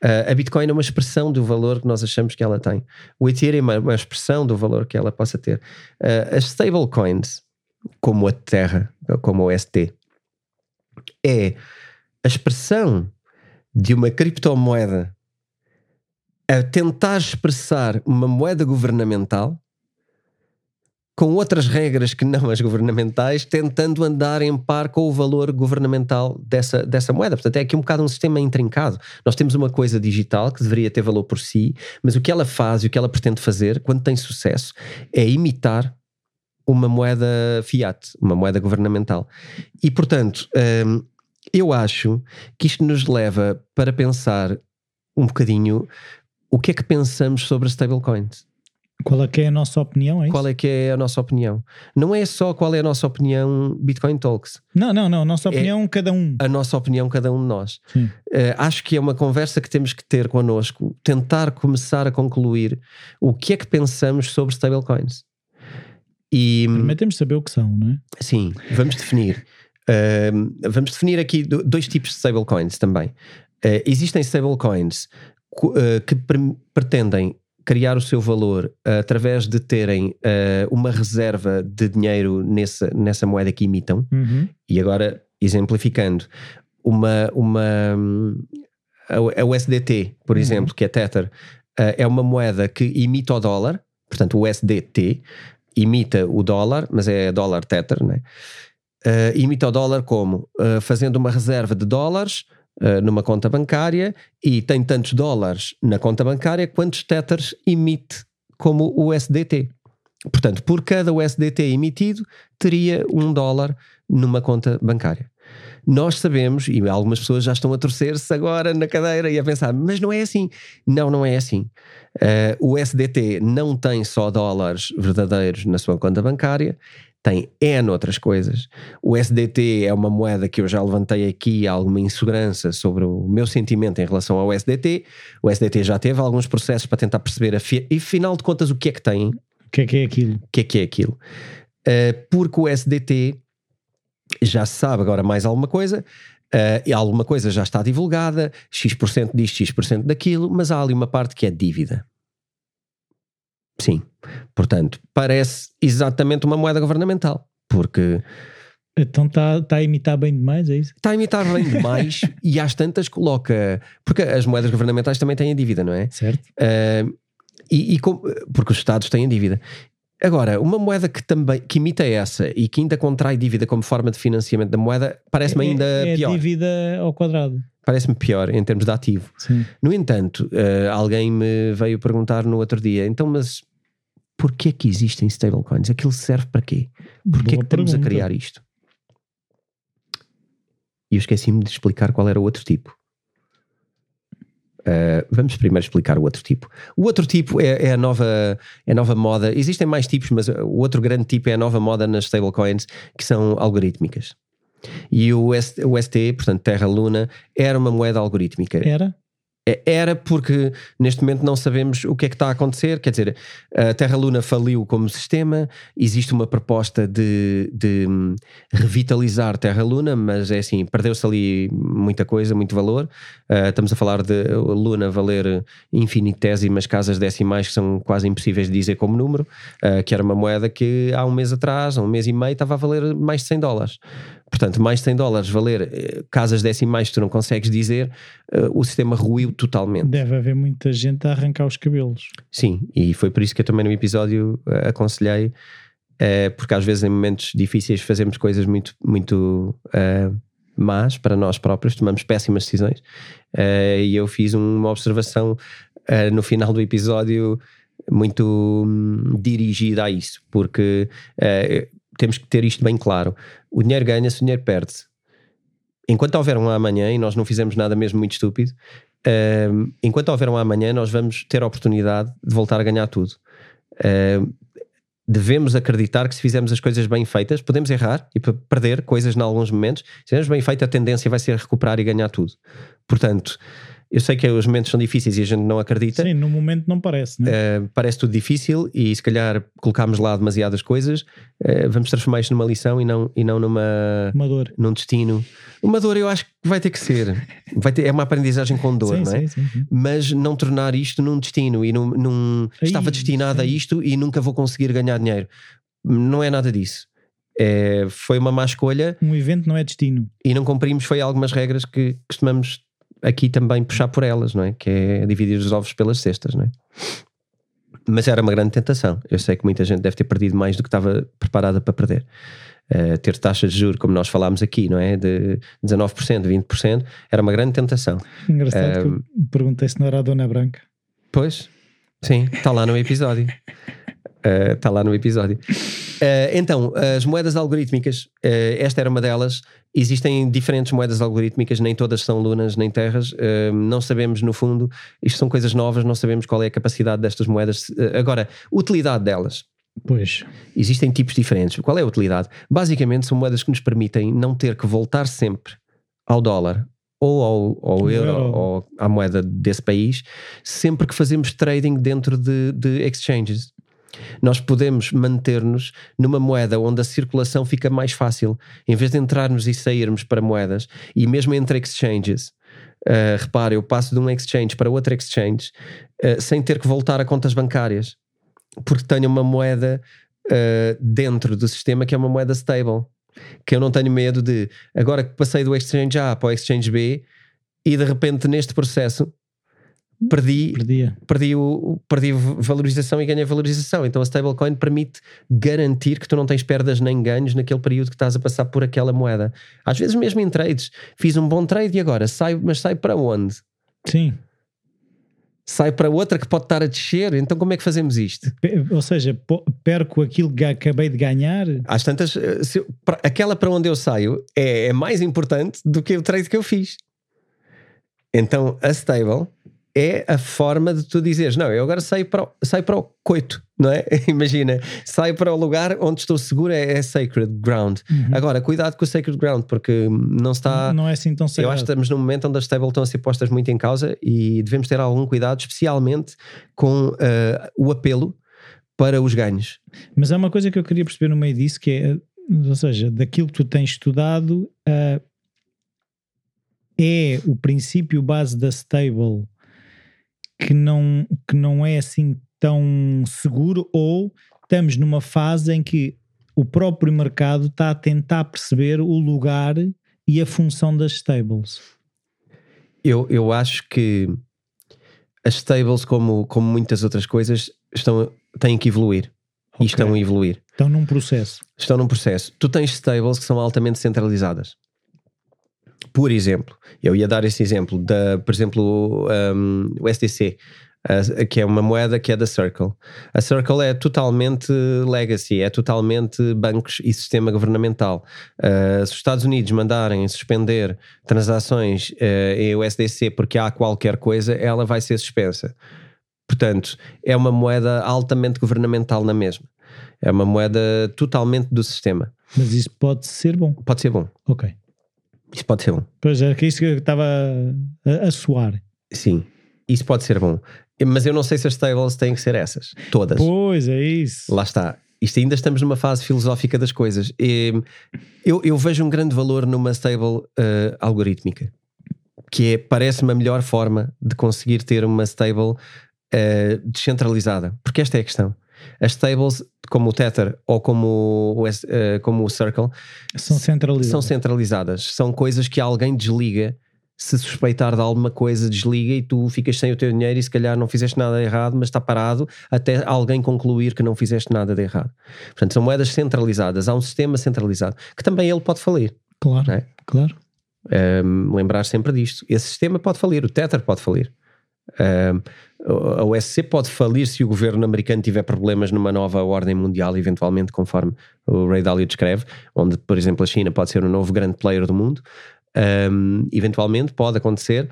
Uh, a Bitcoin é uma expressão do valor que nós achamos que ela tem. O Ethereum é uma expressão do valor que ela possa ter. Uh, as stablecoins, como a Terra, como o ST, é a expressão de uma criptomoeda a tentar expressar uma moeda governamental com outras regras que não as governamentais, tentando andar em par com o valor governamental dessa, dessa moeda. Portanto, é aqui um bocado um sistema intrincado. Nós temos uma coisa digital que deveria ter valor por si, mas o que ela faz e o que ela pretende fazer, quando tem sucesso, é imitar uma moeda fiat, uma moeda governamental. E, portanto, hum, eu acho que isto nos leva para pensar um bocadinho o que é que pensamos sobre stablecoins? Qual é que é a nossa opinião? É qual é que é a nossa opinião? Não é só qual é a nossa opinião Bitcoin Talks. Não, não, não. Nossa opinião, é cada um. A nossa opinião, cada um de nós. Uh, acho que é uma conversa que temos que ter connosco, tentar começar a concluir o que é que pensamos sobre stablecoins. E, Primeiro temos de saber o que são, não é? Sim, vamos definir. Uh, vamos definir aqui dois tipos de stablecoins também. Uh, existem stablecoins que pre pretendem criar o seu valor uh, através de terem uh, uma reserva de dinheiro nessa, nessa moeda que imitam. Uhum. E agora, exemplificando, uma, uma a USDT, por uhum. exemplo, que é Tether, é uma moeda que imita o dólar, portanto, o USDT imita o dólar, mas é dólar Tether, né? imita o dólar como? fazendo uma reserva de dólares uh, numa conta bancária e tem tantos dólares na conta bancária quantos tethers emite como o USDT. Portanto, por cada USDT emitido, teria um dólar numa conta bancária. Nós sabemos, e algumas pessoas já estão a torcer-se agora na cadeira e a pensar, mas não é assim. Não, não é assim. Uh, o USDT não tem só dólares verdadeiros na sua conta bancária, tem N outras coisas. O SDT é uma moeda que eu já levantei aqui alguma insegurança sobre o meu sentimento em relação ao SDT. O SDT já teve alguns processos para tentar perceber, fi e afinal de contas, o que é que tem. O que é que é aquilo? O que é que é aquilo? Uh, porque o SDT já sabe agora mais alguma coisa. Uh, e alguma coisa já está divulgada, X% disto, X% daquilo, mas há ali uma parte que é dívida. Sim. Portanto, parece exatamente uma moeda governamental, porque. Então está tá a imitar bem demais, é isso? Está a imitar bem demais e às tantas coloca. Porque as moedas governamentais também têm a dívida, não é? Certo. Uh, e, e com, porque os Estados têm a dívida. Agora, uma moeda que também que imita essa e que ainda contrai dívida como forma de financiamento da moeda parece-me é, ainda é, é pior. É dívida ao quadrado. Parece-me pior em termos de ativo. Sim. No entanto, uh, alguém me veio perguntar no outro dia, então, mas porquê que existem stablecoins? Aquilo serve para quê? Porquê que estamos a criar isto? E eu esqueci-me de explicar qual era o outro tipo. Uh, vamos primeiro explicar o outro tipo. O outro tipo é, é, a nova, é a nova moda. Existem mais tipos, mas o outro grande tipo é a nova moda nas stablecoins, que são algorítmicas. E o, o ST, portanto Terra Luna, era uma moeda algorítmica. Era? É, era porque neste momento não sabemos o que é que está a acontecer. Quer dizer, a Terra Luna faliu como sistema, existe uma proposta de, de hum, revitalizar Terra Luna, mas é assim, perdeu-se ali muita coisa, muito valor. Uh, estamos a falar de Luna valer infinitésimas casas decimais que são quase impossíveis de dizer como número, uh, que era uma moeda que há um mês atrás, há um mês e meio, estava a valer mais de 100 dólares. Portanto, mais de 100 dólares valer eh, casas decimais que tu não consegues dizer, uh, o sistema ruiu totalmente. Deve haver muita gente a arrancar os cabelos. Sim, e foi por isso que eu também no episódio uh, aconselhei, uh, porque às vezes em momentos difíceis fazemos coisas muito, muito más para nós próprios, tomamos péssimas decisões. e eu fiz uma observação no final do episódio muito hum, dirigida a isso, porque temos que ter isto bem claro. O dinheiro ganha-se, o dinheiro perde-se. Enquanto houver um amanhã e nós não fizemos nada mesmo muito estúpido, uh, enquanto houver um amanhã, nós vamos ter a oportunidade de voltar a ganhar tudo. Uh, devemos acreditar que se fizermos as coisas bem feitas, podemos errar e perder coisas em alguns momentos. Se fizermos bem feito, a tendência vai ser recuperar e ganhar tudo. Portanto, eu sei que os momentos são difíceis e a gente não acredita. Sim, no momento não parece, né? Uh, parece tudo difícil e se calhar colocámos lá demasiadas coisas, uh, vamos transformar isto numa lição e não, e não numa. Uma dor. Num destino. Uma dor eu acho que vai ter que ser. Vai ter, é uma aprendizagem com dor, sim, não é? Sim, sim, Mas não tornar isto num destino e num. num Aí, estava destinado a isto e nunca vou conseguir ganhar dinheiro. Não é nada disso. É, foi uma má escolha. Um evento não é destino. E não cumprimos foi algumas regras que costumamos aqui também puxar por elas, não é? Que é dividir os ovos pelas cestas, não é? Mas era uma grande tentação. Eu sei que muita gente deve ter perdido mais do que estava preparada para perder. Uh, ter taxas de juros, como nós falámos aqui, não é? De 19%, 20%, era uma grande tentação. Engraçado uh, que eu eh, perguntei se não era a Dona Branca. Pois, sim, está lá no episódio. Está uh, lá no episódio. Então, as moedas algorítmicas, uh, esta era uma delas. Existem diferentes moedas algorítmicas, nem todas são lunas nem terras. Uh, não sabemos, no fundo, isto são coisas novas, não sabemos qual é a capacidade destas moedas. agora, utilidade delas. Pois. Existem tipos diferentes. Qual é a utilidade? Basicamente, são moedas que nos permitem não ter que voltar sempre ao dólar ou ao, ao euro, euro, ou à moeda desse país, sempre que fazemos trading dentro de, de exchanges. Nós podemos manter-nos numa moeda onde a circulação fica mais fácil, em vez de entrarmos e sairmos para moedas, e mesmo entre exchanges. Uh, repare, eu passo de um exchange para outro exchange uh, sem ter que voltar a contas bancárias, porque tenho uma moeda uh, dentro do sistema que é uma moeda stable. Que eu não tenho medo de agora que passei do exchange A para o exchange B e de repente neste processo perdi, perdi, o, perdi valorização e ganhei valorização. Então a stablecoin permite garantir que tu não tens perdas nem ganhos naquele período que estás a passar por aquela moeda. Às vezes mesmo em trades. Fiz um bom trade e agora sai, mas sai para onde? Sim. Sai para outra que pode estar a descer, então como é que fazemos isto? Ou seja, perco aquilo que acabei de ganhar. Às tantas, eh, eu, aquela para onde eu saio é, é mais importante do que o trade que eu fiz. Então a stable é a forma de tu dizeres: Não, eu agora saio para, o, saio para o coito, não é? Imagina, saio para o lugar onde estou seguro, é, é sacred ground. Uhum. Agora, cuidado com o sacred ground, porque não está. Não é assim tão sagrado. Eu acho que estamos num momento onde as stable estão a ser postas muito em causa e devemos ter algum cuidado, especialmente com uh, o apelo para os ganhos. Mas há uma coisa que eu queria perceber no meio disso, que é, ou seja, daquilo que tu tens estudado, uh, é o princípio base da stable que não, que não é assim tão seguro ou estamos numa fase em que o próprio mercado está a tentar perceber o lugar e a função das stables? Eu, eu acho que as stables, como, como muitas outras coisas, estão, têm que evoluir. Okay. E estão a evoluir. Estão num processo. Estão num processo. Tu tens stables que são altamente centralizadas. Por exemplo, eu ia dar esse exemplo, da, por exemplo, um, o SDC, uh, que é uma moeda que é da Circle. A Circle é totalmente legacy, é totalmente bancos e sistema governamental. Uh, se os Estados Unidos mandarem suspender transações uh, em USDC porque há qualquer coisa, ela vai ser suspensa. Portanto, é uma moeda altamente governamental na mesma. É uma moeda totalmente do sistema. Mas isso pode ser bom. Pode ser bom. Ok. Isso pode ser bom. Pois é, que isso que eu estava a, a soar. Sim, isso pode ser bom. Mas eu não sei se as stables têm que ser essas. Todas. Pois, é isso. Lá está. Isto ainda estamos numa fase filosófica das coisas. Eu, eu vejo um grande valor numa stable uh, algorítmica, que é, parece-me a melhor forma de conseguir ter uma stable uh, descentralizada. Porque esta é a questão. As stables, como o Tether ou como o, uh, como o Circle, são centralizadas. são centralizadas. São coisas que alguém desliga. Se suspeitar de alguma coisa, desliga e tu ficas sem o teu dinheiro e se calhar não fizeste nada de errado, mas está parado até alguém concluir que não fizeste nada de errado. Portanto, são moedas centralizadas. Há um sistema centralizado que também ele pode falir. Claro, é? claro. Um, lembrar sempre disto. Esse sistema pode falir, o Tether pode falir. Um, a OSC pode falir se o governo americano tiver problemas numa nova ordem mundial, eventualmente, conforme o Ray Dalio descreve, onde, por exemplo, a China pode ser o novo grande player do mundo. Um, eventualmente pode acontecer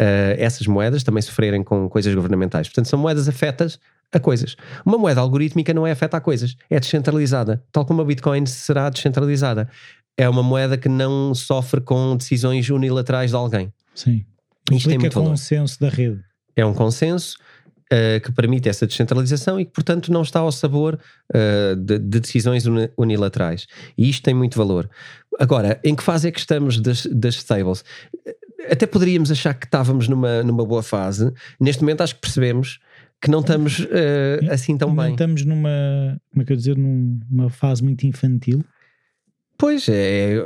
uh, essas moedas também sofrerem com coisas governamentais. Portanto, são moedas afetas a coisas. Uma moeda algorítmica não é afeta a coisas, é descentralizada, tal como a Bitcoin será descentralizada. É uma moeda que não sofre com decisões unilaterais de alguém. Sim. Isto Implica tem muito consenso da rede é um consenso uh, que permite essa descentralização e que, portanto, não está ao sabor uh, de, de, decisões unilaterais. E isto tem muito valor. Agora, em que fase é que estamos das, das stables? Até poderíamos achar que estávamos numa, numa boa fase. Neste momento, acho que percebemos que não estamos uh, assim tão não bem. estamos numa, como é que eu dizer, numa fase muito infantil. Pois é,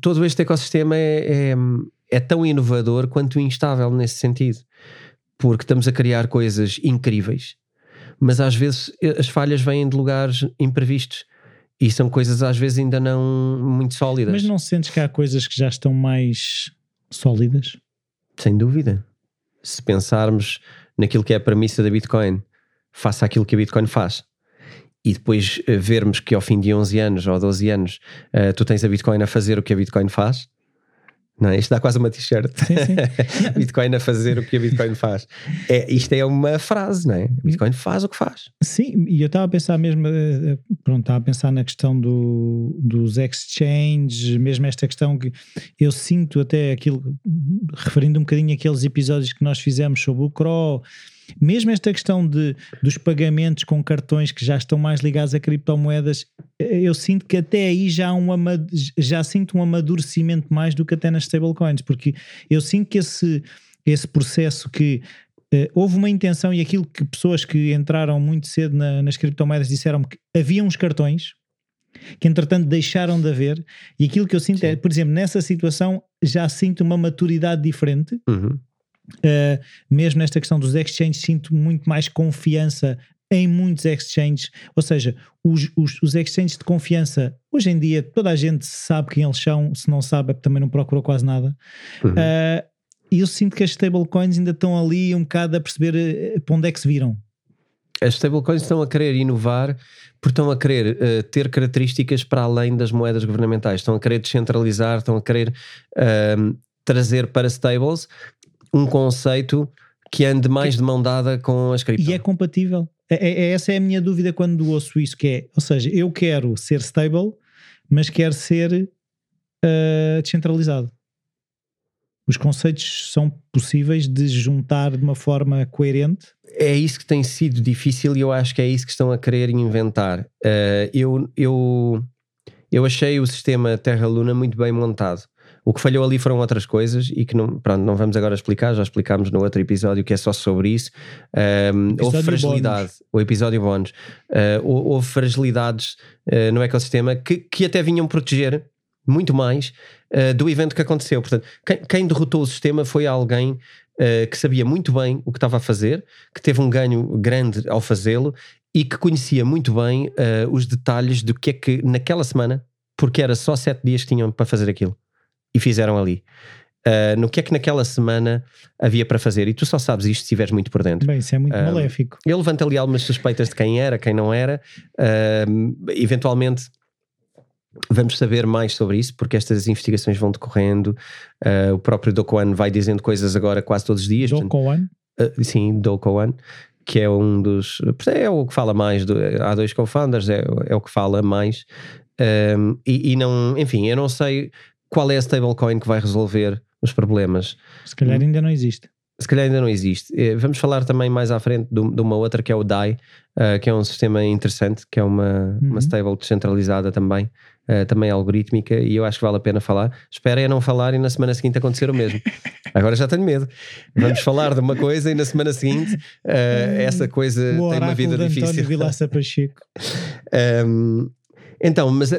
todo este ecossistema é, é, é tão inovador quanto instável nesse sentido porque estamos a criar coisas incríveis, mas às vezes eh, as falhas vêm de lugares imprevistos e são coisas às vezes ainda não muito sólidas. Mas não sentes que há coisas que já estão mais sólidas? Sem dúvida. Se pensarmos naquilo que é a premissa da Bitcoin, faça aquilo que a Bitcoin faz. e depois uh, vermos que ao fim de 11 anos ou 12 anos uh, tu tens a Bitcoin a fazer o que a Bitcoin faz, não é? Isto dá quase uma t-shirt. Bitcoin a fazer o que a Bitcoin faz. É, isto é uma frase, não é? Bitcoin faz o que faz. Sim, e eu estava a pensar mesmo, eh, pronto, estava a pensar na questão do, dos exchanges, mesmo esta questão que eu sinto até aquilo, referindo um bocadinho aqueles episódios que nós fizemos sobre o CRO, mesmo esta questão de, dos pagamentos com cartões que já estão mais ligados a criptomoedas, eh, eu sinto que até aí já, um já sinto um amadurecimento mais do que até nas stablecoins, porque eu sinto que esse, esse processo que uh, houve uma intenção e aquilo que pessoas que entraram muito cedo na, nas criptomoedas disseram que havia uns cartões que entretanto deixaram de haver e aquilo que eu sinto é, Sim. é, por exemplo, nessa situação já sinto uma maturidade diferente uhum. Uh, mesmo nesta questão dos exchanges, sinto muito mais confiança em muitos exchanges, ou seja, os, os, os, exchanges de confiança, hoje em dia toda a gente sabe quem eles são, se não sabe é também não procurou quase nada. Uhum. Uh, e eu sinto que as stablecoins ainda estão ali um bocado a perceber uh, para onde é que se viram. As stablecoins estão a querer inovar porque estão a querer uh, ter características para além das moedas governamentais, estão a querer descentralizar, estão a querer trazer para stables um conceito que ande mais que, de mão dada com as cripto. E é compatível. É, é, é, essa é a minha dúvida quando ouço isso, que é, ou seja, eu quero ser stable, mas quero ser uh, descentralizado. Os conceitos são possíveis de juntar de uma forma coerente? É isso que tem sido difícil e eu acho que é isso que estão a querer inventar. Uh, eu, eu, eu achei o sistema Terra-Luna muito bem montado. O que falhou ali foram outras coisas e que não, pronto, não vamos agora explicar, já explicámos no outro episódio que é só sobre isso. Um, houve fragilidade, bónus. o episódio bónus, uh, houve fragilidades uh, no ecossistema que, que até vinham proteger muito mais uh, do evento que aconteceu. Portanto, quem, quem derrotou o sistema foi alguém Uh, que sabia muito bem o que estava a fazer, que teve um ganho grande ao fazê-lo e que conhecia muito bem uh, os detalhes do que é que naquela semana, porque era só sete dias que tinham para fazer aquilo e fizeram ali. Uh, no que é que naquela semana havia para fazer, e tu só sabes isto se estiveres muito por dentro. Bem, isso é muito uh, maléfico. Eu levanto ali algumas suspeitas de quem era, quem não era. Uh, eventualmente vamos saber mais sobre isso, porque estas investigações vão decorrendo. o próprio Dokoan vai dizendo coisas agora quase todos os dias. Dokoan? sim, Dokoan. Que é um dos. É o que fala mais. Do, há dois co-founders, é, é o que fala mais. Um, e, e, não, enfim, eu não sei qual é a stablecoin que vai resolver os problemas. Se calhar ainda não existe. Se calhar ainda não existe. Eh, vamos falar também mais à frente de, uma outra que é o DAI, uh, que é um sistema interessante, que é uma, uhum. uma stable descentralizada também, uh, também algorítmica, e eu acho que vale a pena falar. Esperem a não falar e na semana seguinte acontecer o mesmo. Agora já tenho medo. Vamos falar de uma coisa e na semana seguinte uh, essa coisa o tem uma vida difícil. António Vilaça Pacheco. um, então, mas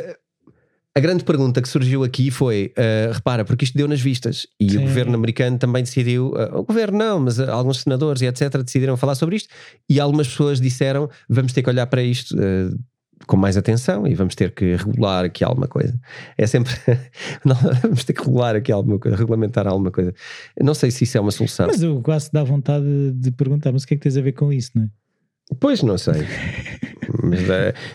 a grande pergunta que surgiu aqui foi: uh, repara, porque isto deu nas vistas e Sim. o governo americano também decidiu, uh, o governo não, mas uh, alguns senadores e etc. decidiram falar sobre isto e algumas pessoas disseram: vamos ter que olhar para isto com mais atenção e vamos ter que regular aqui alguma coisa. É sempre. não, vamos ter que regular aqui alguma coisa, regulamentar alguma coisa. Não sei se isso é uma solução. Mas eu quase dá vontade de perguntar: mas o que é que tens a ver com isso, não é? Pois não sei. mas,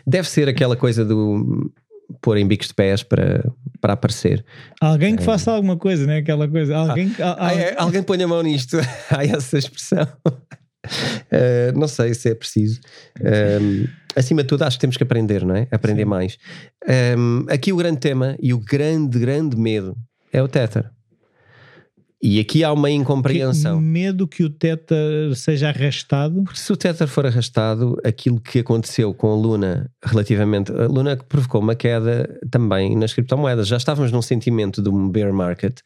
deve ser aquela coisa do pôr em bicos de pés para, para aparecer. Alguém que é. faça alguma coisa, né? Aquela coisa. Alguém, ah, ah, é, alguém põe a mão nisto. Há essa expressão. Uh, não sei se é preciso. Um, acima de tudo, acho que temos que aprender, não é? Aprender Sim. mais. Um, aqui o grande tema e o grande, grande medo é o Tether. E aqui há uma incompreensão. Que medo que o Tether seja arrastado? Porque se o Tether for arrastado, aquilo que aconteceu com a Luna, relativamente. A Luna que provocou uma queda também nas criptomoedas. Já estávamos num sentimento de um bear market,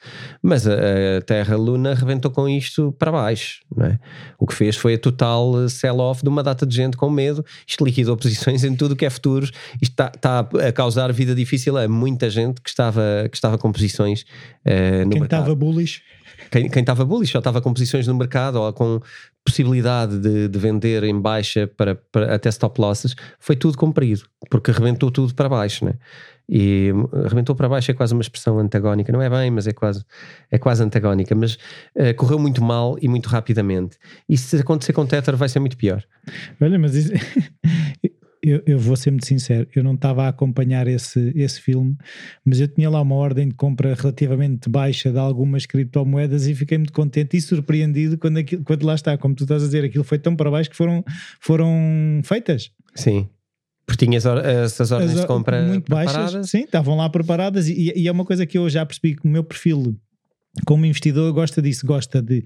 mas a, a Terra Luna rebentou com isto para baixo. É? O que fez foi a total sell-off de uma data de gente com medo. Isto liquidou posições em tudo o que é futuros. Isto está, está, a causar vida difícil a muita gente que estava, que estava com posições uh, no Quem mercado. estava bullish quem, quem estava bullish já estava com posições no mercado ou com possibilidade de, de vender em baixa para, para, até stop losses, foi tudo cumprido, porque arrebentou tudo para baixo, né? E arrebentou para baixo é quase uma expressão antagónica, não é bem, mas é quase, é quase antagónica, mas uh, correu muito mal e muito rapidamente. E se acontecer com Tether vai ser muito pior. Olha, mas isso, eu, eu, vou ser muito sincero, eu não estava a acompanhar esse, esse filme, mas eu tinha lá uma ordem de compra relativamente baixa de algumas criptomoedas e fiquei muito contente e surpreendido quando, aquilo, quando lá está, como tu estás a dizer, aquilo foi tão para baixo que foram, foram feitas. Sim. Porque tinhas essas ordens As, de compra muito preparadas. baixas, sim, estavam lá preparadas e, e é uma coisa que eu já percebi que o meu perfil como investidor gosta disso, gosta de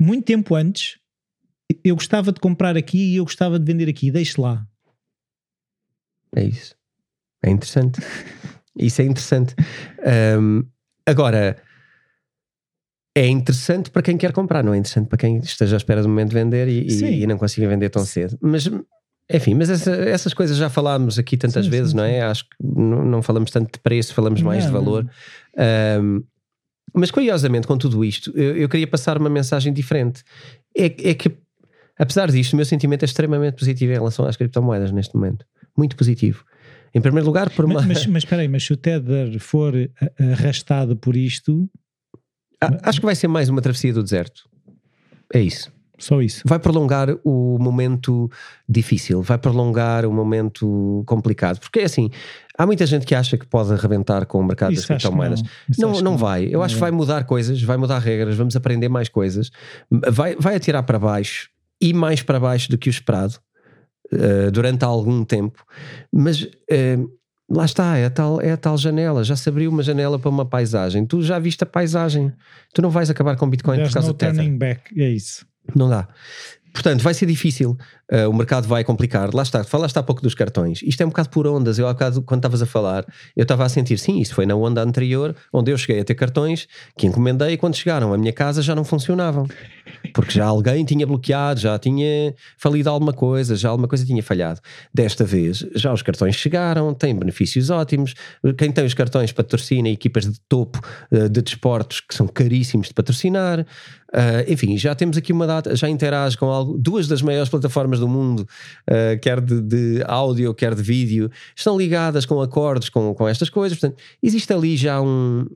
muito tempo antes eu gostava de comprar aqui e eu gostava de vender aqui, deixe lá. É isso. É interessante. isso é interessante. Um, agora, é interessante para quem quer comprar, não é interessante para quem esteja à espera do momento de vender e, e, não consiga vender tão cedo. Mas, enfim, mas essa, essas coisas já falámos aqui tantas sim, vezes, sim, não é? Acho que não, não, falamos tanto de preço, falamos mais não, de valor. Um, mas curiosamente, com tudo isto, eu, eu, queria passar uma mensagem diferente. É, é que Apesar disto, o meu sentimento é extremamente positivo em relação às criptomoedas neste momento. Muito positivo. Em primeiro lugar, por uma. Mas, mas espera aí, mas se o Tether for arrastado por isto. Acho que vai ser mais uma travessia do deserto. É isso. Só isso. Vai prolongar o momento difícil, vai prolongar o momento complicado. Porque é assim, há muita gente que acha que pode arrebentar com o mercado isso das criptomoedas. Não, não, não vai. Eu acho que vai mudar coisas, vai mudar regras, vamos aprender mais coisas, vai, vai atirar para baixo e mais para baixo do que o esperado uh, durante algum tempo, mas uh, lá está, é a, tal, é a tal janela. Já se abriu uma janela para uma paisagem. Tu já viste a paisagem, tu não vais acabar com Bitcoin There's por causa do turning back, é isso. Não dá. Portanto, vai ser difícil, uh, o mercado vai complicar. Lá está, falaste há pouco dos cartões. Isto é um bocado por ondas. Eu há bocado, quando estavas a falar, eu estava a sentir, sim, isso foi na onda anterior, onde eu cheguei a ter cartões que encomendei e quando chegaram à minha casa já não funcionavam. Porque já alguém tinha bloqueado, já tinha falido alguma coisa, já alguma coisa tinha falhado. Desta vez, já os cartões chegaram, têm benefícios ótimos. Quem tem os cartões patrocina equipas de topo uh, de desportos que são caríssimos de patrocinar. Uh, enfim, já temos aqui uma data, já interage com algo, duas das maiores plataformas do mundo, uh, quer de, de, áudio, quer de vídeo, estão ligadas com acordos com, com estas coisas. Portanto, existe ali já um,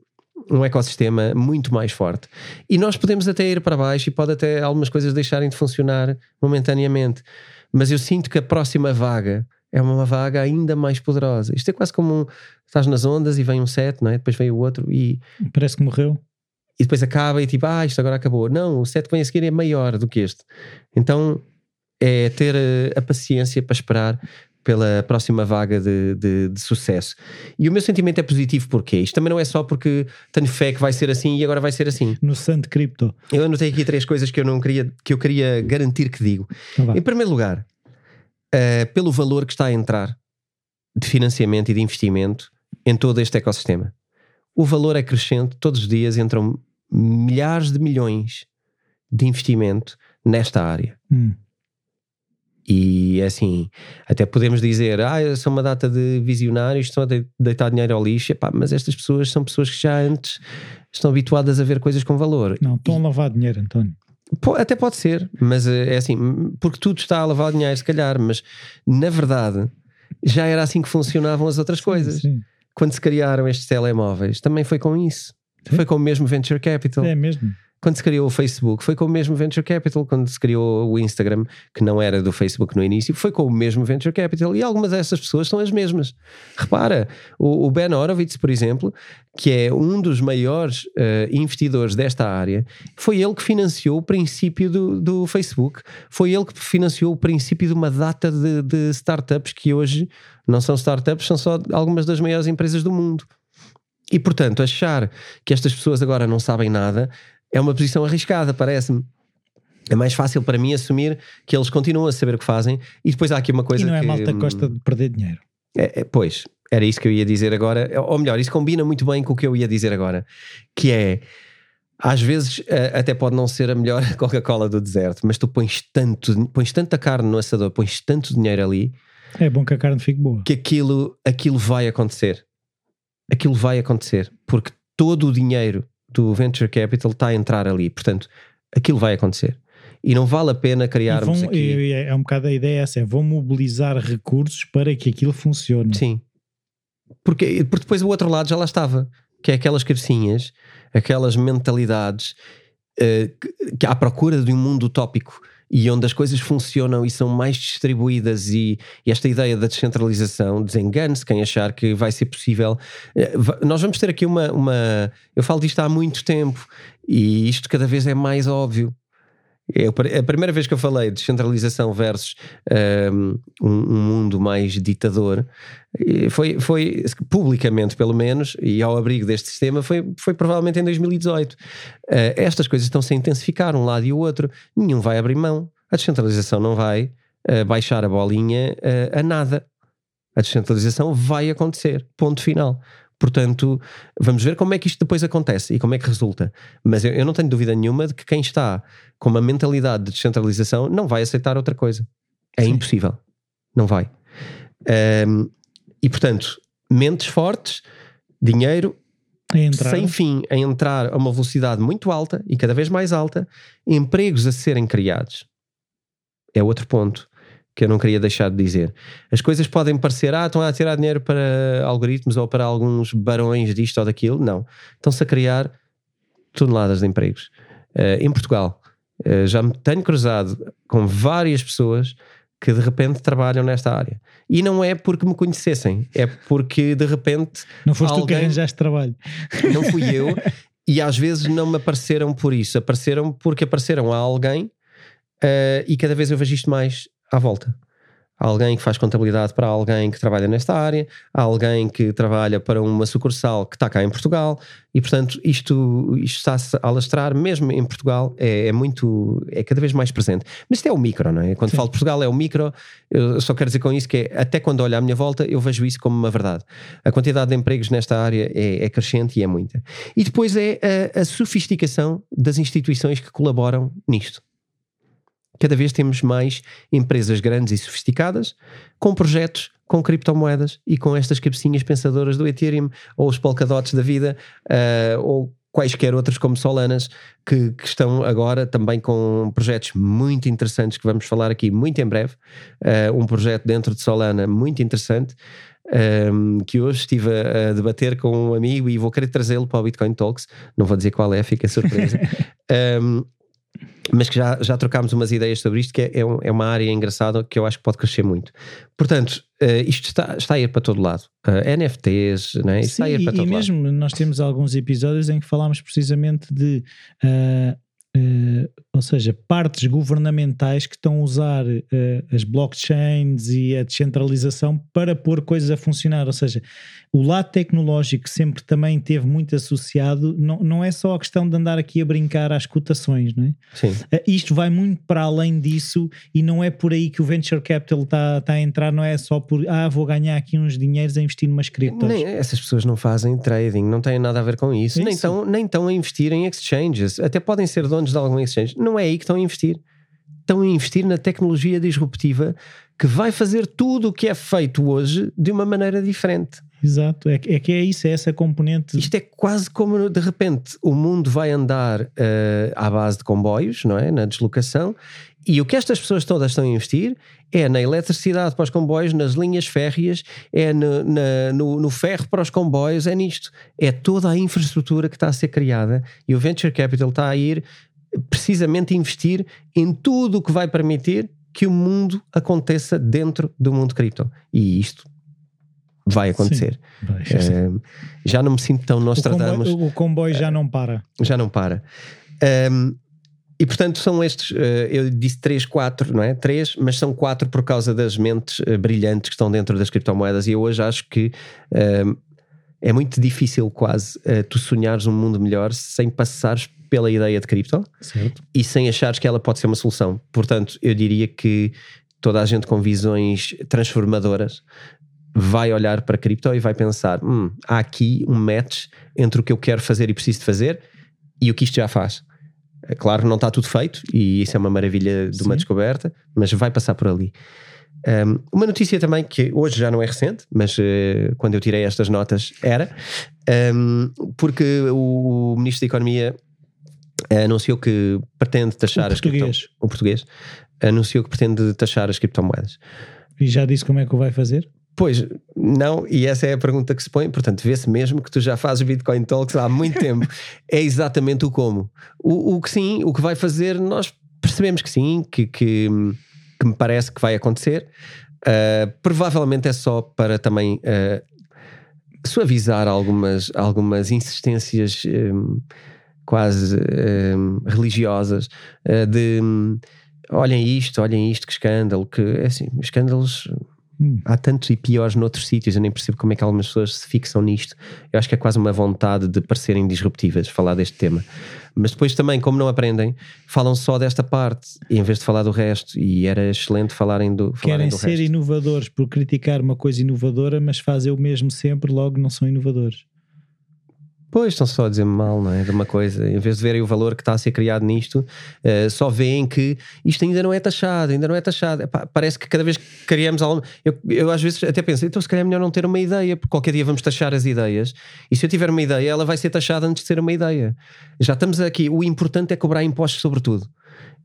um ecossistema muito mais forte. E nós podemos até ir para baixo e pode até algumas coisas deixarem de funcionar momentaneamente. Mas eu sinto que a próxima vaga é uma vaga ainda mais poderosa. Isto é quase como um, estás nas ondas e vem um set, não é? depois vem o outro e. Parece que morreu e depois acaba e tipo, ah, isto agora acabou. Não, o set que vem a seguir é maior do que este. Então é ter a, eh, a paciência para esperar pela próxima vaga de, de, de, sucesso. E o meu sentimento é positivo porque isto também não é só porque tenho fé que vai ser assim e agora vai ser assim. No Santo Cripto. Eu anotei aqui três coisas que eu não queria que eu queria garantir que digo. Então em primeiro lugar, uh, pelo valor que está a entrar de financiamento e de investimento em todo este ecossistema o valor é crescente, todos os dias entram milhares de milhões de investimento nesta área. Hum. E é assim, até podemos dizer, ah, são uma data de visionários, estão a deitar dinheiro ao lixo, Epá, mas estas pessoas são pessoas que já antes estão habituadas a ver coisas com valor. Não, estão a lavar dinheiro, António. Até pode ser, mas eh, é assim, porque tudo está a lavar dinheiro, se calhar, mas na verdade já era assim que funcionavam as outras sim, coisas. Sim quando se criaram estes telemóveis, também foi com isso. Sim. Foi com o mesmo venture capital. É mesmo. Quando se criou o Facebook, foi com o mesmo venture capital. Quando se criou o Instagram, que não era do Facebook no início, foi com o mesmo venture capital. E algumas dessas pessoas são as mesmas. Repara, o, o Ben Horowitz, por exemplo, que é um dos maiores uh, investidores desta área, foi ele que financiou o princípio do, do Facebook. Foi ele que financiou o princípio de uma data de, de startups que hoje não são startups, são só algumas das maiores empresas do mundo. E portanto, achar que estas pessoas agora não sabem nada é uma posição arriscada, parece-me. É mais fácil para mim assumir que eles continuam a saber o que fazem e depois há aqui uma coisa e não é que, malta que gosta de perder dinheiro. É, é, pois, era isso que eu ia dizer agora, ou melhor, isso combina muito bem com o que eu ia dizer agora, que é às vezes até pode não ser a melhor Coca-Cola do deserto, mas tu pões tanto, pões tanta carne no assador, pões tanto dinheiro ali. É bom que a carne fique boa. Que aquilo, aquilo vai acontecer. Aquilo vai acontecer, porque todo o dinheiro do venture capital está a entrar ali. Portanto, aquilo vai acontecer. E não vale a pena criarmos vão, aqui... É, é um bocado a ideia essa, é vão mobilizar recursos para que aquilo funcione. Sim. Porque, porque depois o outro lado já lá estava, que é aquelas cabecinhas, aquelas mentalidades uh, que, que à procura de um mundo utópico e onde as coisas funcionam e são mais distribuídas e, e esta ideia da descentralização, desengane-se quem achar que vai ser possível. Eh, nós vamos ter aqui uma, uma. Eu falo disto há muito tempo e isto cada vez é mais óbvio. É a primeira vez que eu falei de descentralização versus um, um mundo mais ditador foi, foi publicamente, pelo menos, e ao abrigo deste sistema, foi, foi provavelmente em 2018. Uh, estas coisas estão-se a intensificar, um lado e o outro. Nenhum vai abrir mão. A descentralização não vai uh, baixar a bolinha uh, a nada. A descentralização vai acontecer. Ponto final. Portanto, vamos ver como é que isto depois acontece e como é que resulta. Mas eu, eu, não tenho dúvida nenhuma de que quem está com uma mentalidade de descentralização não vai aceitar outra coisa. É Sim. impossível. Não vai. Um, e portanto, mentes fortes, dinheiro sem fim a entrar a uma velocidade muito alta e cada vez mais alta, empregos a serem criados. É outro ponto que eu não queria deixar de dizer. As coisas podem parecer, ah, estão a tirar dinheiro para algoritmos ou para alguns barões disto ou daquilo. Não. Estão-se a criar toneladas de empregos. Uh, em Portugal, uh, já me tenho cruzado com várias pessoas que de repente trabalham nesta área. E não é porque me conhecessem, é porque de repente. Não foste alguém... tu que arranjaste trabalho. Não fui eu. e às vezes não me apareceram por isso, apareceram porque apareceram a alguém uh, e cada vez eu vejo isto mais à volta. Há alguém que faz contabilidade para alguém que trabalha nesta área, há alguém que trabalha para uma sucursal que está cá em Portugal e, portanto, isto, isto está-se a alastrar, mesmo em Portugal, é, é, muito, é cada vez mais presente. Mas isto é o micro, não é? Quando Sim. falo de Portugal, é o micro, eu só quero dizer com isso que é, até quando olho à minha volta, eu vejo isso como uma verdade. A quantidade de empregos nesta área é, é crescente e é muita. E depois é a, a sofisticação das instituições que colaboram nisto cada vez temos mais empresas grandes e sofisticadas com projetos com criptomoedas e com estas cabecinhas pensadoras do Ethereum ou os Polkadots da vida uh, ou quaisquer outras como Solanas que, que, estão agora também com projetos muito interessantes que vamos falar aqui muito em breve. Uh, um projeto dentro de Solana muito interessante um, que hoje estive a, a, debater com um amigo e vou querer trazê-lo para o Bitcoin Talks. Não vou dizer qual é, fica surpresa. Um, mas que já, já trocámos umas ideias sobre isto, que é, é, um, é, uma área engraçada que eu acho que pode crescer muito. Portanto, uh, isto está, está a ir para todo lado. Uh, eh, NFTs, né? Sim, está a ir para todo e mesmo lado. nós temos alguns episódios em que falámos precisamente de uh, ou seja, partes governamentais que estão a usar as blockchains e a descentralização para pôr coisas a funcionar. Ou seja, o lado tecnológico sempre também teve muito associado, não, não é só a questão de andar aqui a brincar às cotações, não é? Sim. Uh, isto vai muito para além disso e não é por aí que o venture capital está tá a entrar, não é só por, ah, vou ganhar aqui uns dinheiros a investir numa criptos. Essas pessoas não fazem trading, não têm nada a ver com isso, isso. nem estão nem estão a investir em exchanges, até podem ser donos de algum exchange, não é aí que estão a investir. Estão a investir na tecnologia disruptiva que vai fazer tudo o que é feito hoje de uma maneira diferente. Exato, é, é que é isso, é essa componente. Isto é quase como de repente o mundo vai andar uh, à base de comboios, não é? Na deslocação, e o que estas pessoas todas estão a investir é na eletricidade para os comboios, nas linhas férreas, é no, na, no, no, ferro para os comboios, é nisto. É toda a infraestrutura que está a ser criada e o Venture Capital está a ir precisamente investir em tudo o que vai permitir que o mundo aconteça dentro do mundo cripto. E isto vai acontecer. Sim, vai. Uh, já não me sinto tão. O comboio, o comboio já não para. Já não para. Um, e portanto são estes, uh, eu disse 3, 4, não é? 3, mas são 4 por causa das mentes uh, brilhantes que estão dentro das criptomoedas. E eu hoje acho que é muito difícil quase tu sonhares um mundo melhor sem passares pela ideia de cripto certo. e sem achares que ela pode ser uma solução. Portanto, eu diria que toda a gente com visões transformadoras vai olhar para cripto e vai pensar: hum, há aqui um match entre o que eu quero fazer e preciso de fazer e o que isto já faz. É claro não está tudo feito e isso é uma maravilha de uma Sim. descoberta, mas vai passar por ali. Um, uma notícia também que hoje já não é recente, mas uh, quando eu tirei estas notas era, um, porque o, o Ministro da Economia anunciou que pretende taxar o as criptomoedas. O português anunciou que pretende taxar as criptomoedas. E já disse como é que o vai fazer? Pois, não, e essa é a pergunta que se põe. Portanto, vê-se mesmo que tu já fazes Bitcoin Talks há muito tempo. É exatamente o como. O, o que sim, o que vai fazer, nós percebemos que sim, que, que, que, me parece que vai acontecer. Uh, provavelmente é só para também uh, suavizar algumas, algumas insistências um, quase um, religiosas uh, de um, olhem isto, olhem isto, que escândalo, que é assim, escândalos Hum. Há tantos e piores noutros sítios, eu nem percebo como é que algumas pessoas se fixam nisto. Eu acho que é quase uma vontade de parecerem disruptivas falar deste tema. Mas depois também, como não aprendem, falam só desta parte em vez de falar do resto. E era excelente falarem do falarem Querem do ser resto. inovadores por criticar uma coisa inovadora, mas fazem o mesmo sempre, logo não são inovadores. Pois, estão só a dizer mal, não é? De uma coisa, em vez de verem o valor que está a ser criado nisto, uh, só veem que isto ainda não é taxado, ainda não é taxado. Epá, parece que cada vez que criamos algo. Eu, eu, às vezes até penso, então se calhar é melhor não ter uma ideia, porque qualquer dia vamos taxar as ideias, e se eu tiver uma ideia, ela vai ser taxada antes de ser uma ideia. Já estamos aqui, o importante é cobrar impostos sobre tudo.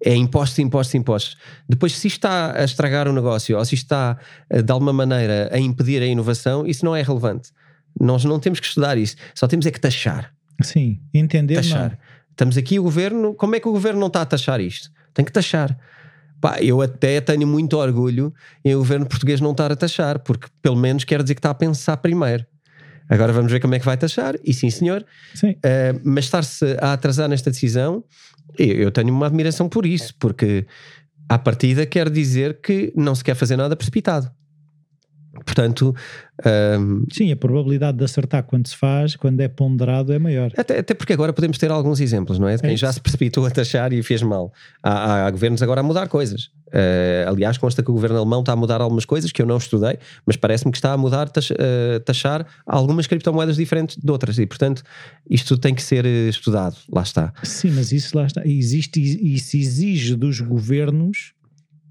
É impostos, impostos, impostos. Depois, se está a estragar o negócio ou se está eh, de alguma maneira a impedir a inovação, isso não é relevante. Nós não temos que estudar isso, só temos é que taxar. Sim, entender. Taxar. Não. Estamos aqui, o governo, como é que o governo não está a taxar isto? Tem que taxar. Pá, eu até tenho muito orgulho em o governo português não estar a taxar, porque pelo menos quer dizer que está a pensar primeiro. Agora vamos ver como é que vai taxar, e sim, senhor. Sim. Uh, mas estar-se a atrasar nesta decisão, eu, eu tenho uma admiração por isso, porque à partida quer dizer que não se quer fazer nada precipitado. Portanto, um, sim, a probabilidade de acertar quando se faz, quando é ponderado, é maior. Até, até porque agora podemos ter alguns exemplos, não é? De quem é já se precipitou a taxar e fez mal. Há, há, há governos agora a mudar coisas. Uh, aliás, consta que o governo alemão está a mudar algumas coisas que eu não estudei, mas parece-me que está a mudar, tax, uh, taxar algumas criptomoedas diferentes de outras. E, portanto, isto tem que ser eh, estudado. Lá está. Sim, mas isso lá está. Existe, isso exige dos governos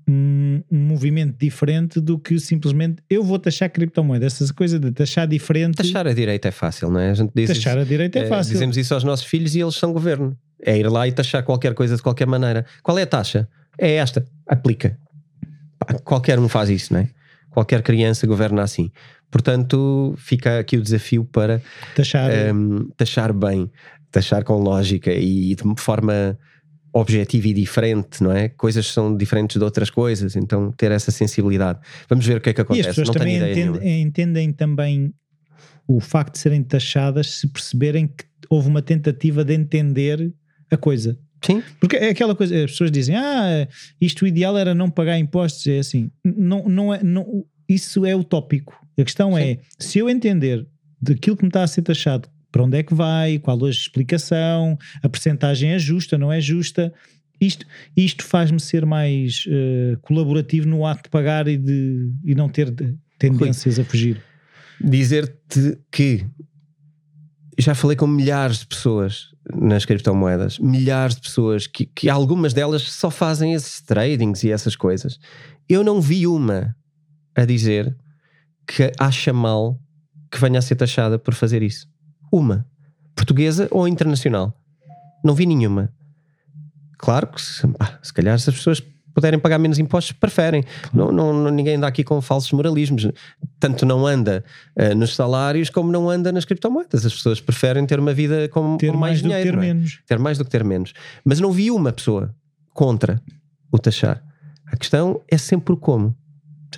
um, um, movimento diferente do que simplesmente eu vou taxar criptomoedas. Essa coisa de taxar diferente. Taxar a direita é fácil, não é? A gente diz taxar a direita é, é fácil. Dizemos isso aos nossos filhos e eles são governo. É ir lá e taxar qualquer coisa de qualquer maneira. Qual é a taxa? É esta. Aplica. Qualquer um faz isso, não é? Qualquer criança governa assim. Portanto, fica aqui o desafio para taxar, um, taxar bem, taxar com lógica e de forma objetivo e diferente, não é? Coisas são diferentes de outras coisas, então ter essa sensibilidade. Vamos ver o que é que acontece. E as pessoas não também entendem, entendem também o facto de serem taxadas se perceberem que houve uma tentativa de entender a coisa. Sim. Porque é aquela coisa, as pessoas dizem, ah, isto o ideal era não pagar impostos, é assim, não, não é, não, isso é utópico. A questão Sim. é, se eu entender daquilo que me está a ser taxado para onde é que vai, qual a explicação, a percentagem é justa, não é justa. Isto, isto faz-me ser mais uh, colaborativo no ato de pagar e, de, e não ter tendências Rui, a fugir. Dizer-te que já falei com milhares de pessoas nas criptomoedas, milhares de pessoas que, que algumas delas só fazem esses tradings e essas coisas. Eu não vi uma a dizer que acha mal que venha a ser taxada por fazer isso. Uma. Portuguesa ou internacional. Não vi nenhuma. Claro que se, se calhar se as pessoas puderem pagar menos impostos, preferem. Não, não, ninguém anda aqui com falsos moralismos. Tanto não anda uh, nos salários como não anda nas criptomoedas. As pessoas preferem ter uma vida com, ter com mais, mais dinheiro. ter é? menos. Ter mais do que ter menos. Mas não vi uma pessoa contra o taxar. A questão é sempre o como.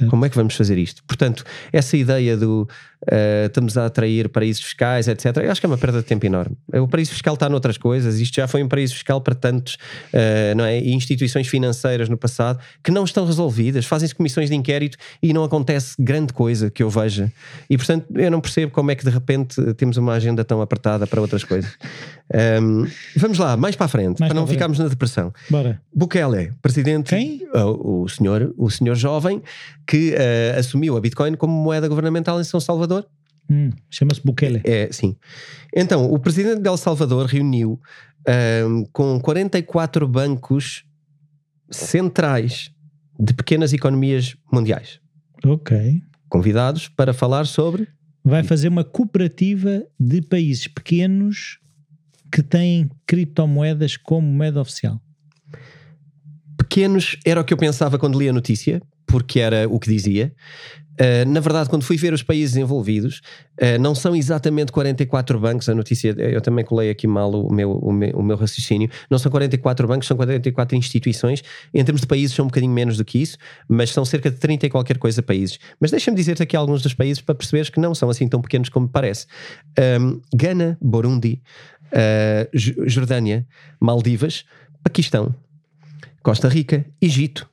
Como é que vamos fazer isto? Portanto, essa ideia do uh, estamos a atrair paraísos fiscais, etc., eu acho que é uma perda de tempo enorme. O paraíso fiscal está noutras coisas, isto já foi um paraíso fiscal para tantos uh, não é? e instituições financeiras no passado que não estão resolvidas, fazem-se comissões de inquérito e não acontece grande coisa que eu veja. E portanto, eu não percebo como é que de repente temos uma agenda tão apertada para outras coisas. Um, vamos lá, mais para a frente, mais para não ficarmos na depressão. Bora. Bukele, presidente. Quem? O, o senhor, o senhor jovem que uh, assumiu a Bitcoin como moeda governamental em São Salvador. Hum, Chama-se Bukele. É, sim. Então, o presidente de El Salvador reuniu um, com 44 bancos centrais de pequenas economias mundiais. Ok. Convidados para falar sobre. Vai fazer uma cooperativa de países pequenos que têm criptomoedas como moeda oficial. Pequenos era o que eu pensava quando li a notícia, porque era o que dizia. Uh, na verdade, quando fui ver os países envolvidos, uh, não são exatamente 44 bancos. A notícia, eu também colei aqui mal o meu, o meu, o meu raciocínio. Não são 44 bancos, são 44 instituições. Em termos de países, são um bocadinho menos do que isso, mas são cerca de 30 e qualquer coisa países. Mas deixa-me dizer-te aqui alguns dos países para perceberes que não são assim tão pequenos como parece: um, Gana, Burundi, uh, Jordânia, Maldivas, Paquistão, Costa Rica, Egito,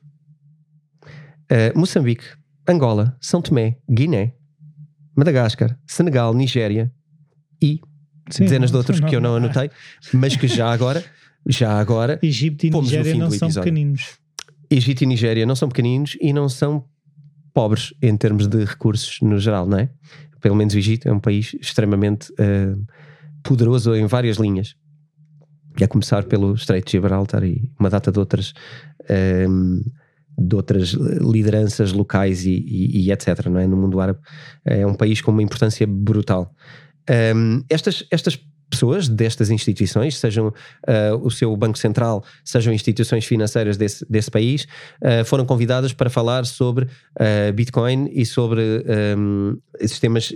Moçambique. Angola, São Tomé, Guiné, Madagascar, Senegal, Nigéria e Sim, dezenas de outros que eu não anotei, mas que já agora, já agora, Egito e Nigéria não são pequeninos. Egito e Nigéria não são pequeninos e não são pobres em termos de recursos no geral, não é? Pelo menos o Egito é um país extremamente uh, poderoso em várias linhas. E a começar pelo Estreito de Gibraltar e uma data de outras uh, de outras lideranças locais e, e, e, etc. Não é? No mundo árabe é um país com uma importância brutal. Um, estas, estas pessoas destas instituições, sejam uh, o seu Banco Central, sejam instituições financeiras desse, desse país, uh, foram convidadas para falar sobre uh, Bitcoin e sobre um, sistemas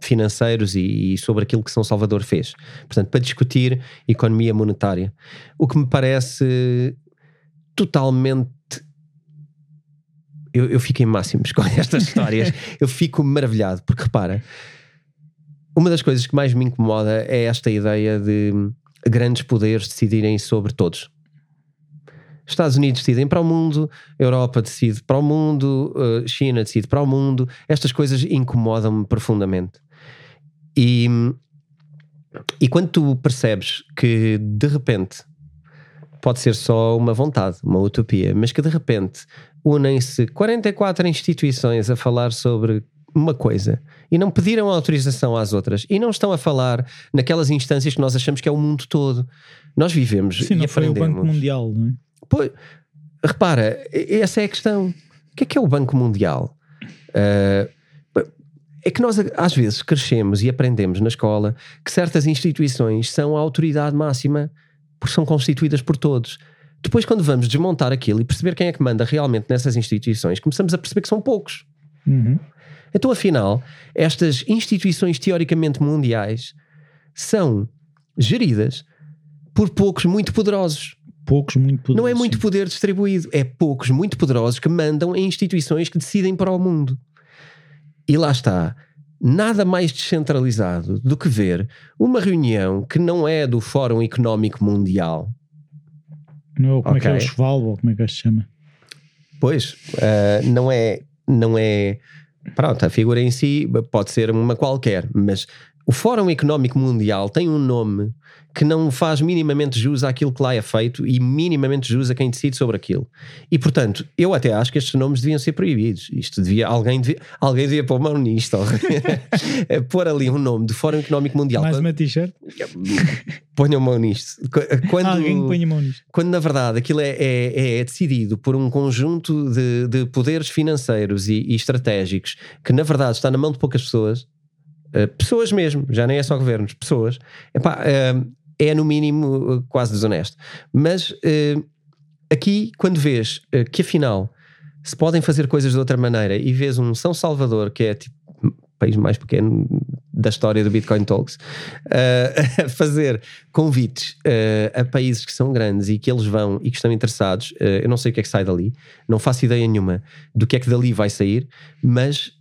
financeiros e, e, sobre aquilo que São Salvador fez. Portanto, para discutir economia monetária. O que me parece totalmente eu, eu fico em máximos com estas histórias. eu fico maravilhado, porque repara, uma das coisas que mais me incomoda é esta ideia de grandes poderes decidirem sobre todos. Estados Unidos decidem para o mundo, Europa decide para o mundo, uh, China decide para o mundo. Estas coisas incomodam-me profundamente. E, e quando tu percebes que de repente pode ser só uma vontade, uma utopia, mas que de repente unem-se 44 instituições a falar sobre uma coisa e não pediram autorização às outras e não estão a falar naquelas instâncias que nós achamos que é o mundo todo. Nós vivemos Sim, e não aprendemos. foi o Banco Mundial, não é? Pois, repara, essa é a questão. O que é que é o Banco Mundial? Uh, é que nós às vezes crescemos e aprendemos na escola que certas instituições são a autoridade máxima porque são constituídas por todos. Depois, quando vamos desmontar aquilo e perceber quem é que manda realmente nessas instituições, começamos a perceber que são poucos. Uhum. Então, afinal, estas instituições teoricamente mundiais são geridas por poucos muito poderosos. Poucos muito poderosos. Não é muito poder distribuído, é poucos muito poderosos que mandam em instituições que decidem para o mundo. E lá está. Nada mais descentralizado do que ver uma reunião que não é do Fórum Económico Mundial, não, como okay. é que é o Schwalbe, ou como é que se chama? Pois, uh, não é, não é, pronto, a figura em si pode ser uma qualquer, mas o Fórum Económico Mundial tem um nome que não faz minimamente jus àquilo que lá é feito e minimamente jus a quem decide sobre aquilo. E portanto, eu até acho que estes nomes deviam ser proibidos. Isto devia, alguém devia, alguém devia pôr mão nisto, pôr ali um nome de Fórum Económico Mundial. Mais uma t-shirt? Ponham mão nisto. Quando, alguém ponha mão nisto. Quando na verdade aquilo é, é, é decidido por um conjunto de, de poderes financeiros e, e estratégicos que na verdade está na mão de poucas pessoas Uh, pessoas mesmo, já nem é só governos, pessoas. Epá, uh, é no mínimo uh, quase desonesto. Mas aqui, quando vês que afinal se podem fazer coisas de outra maneira e vês um São Salvador que é tipo país mais pequeno da história do Bitcoin Talks, uh, fazer convites uh, a países que são grandes e que eles vão e que estão interessados. Uh, eu não sei o que é que sai dali, não faço ideia nenhuma do que é que dali vai sair, mas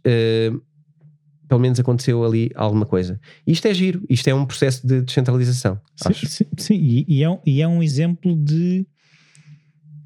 pelo menos aconteceu ali alguma coisa. Isto é giro, isto é um processo de descentralização. Sim, sim, sim. E, e, é, e, é, um exemplo de.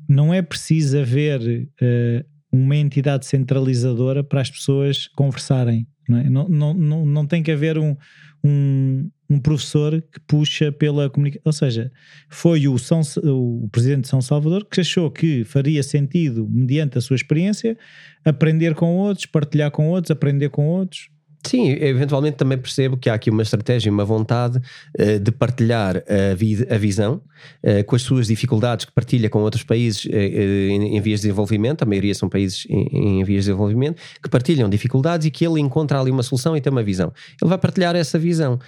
Não é preciso haver uh, uma entidade centralizadora para as pessoas conversarem. Não, é? não, não, não, não, tem que haver um, um, um, professor que puxa pela comunicação. Ou seja, foi o, São, o presidente de São Salvador que achou que faria sentido, mediante a sua experiência, aprender com outros, partilhar com outros, aprender com outros Sim, eventualmente também percebo que há aqui uma estratégia, uma vontade uh, de partilhar a, a visão uh, com as suas dificuldades que partilha com outros países uh, em, em, vias de desenvolvimento, a maioria são países em, em, vias de desenvolvimento, que partilham dificuldades e que ele encontra ali uma solução e tem uma visão. Ele vai partilhar essa visão.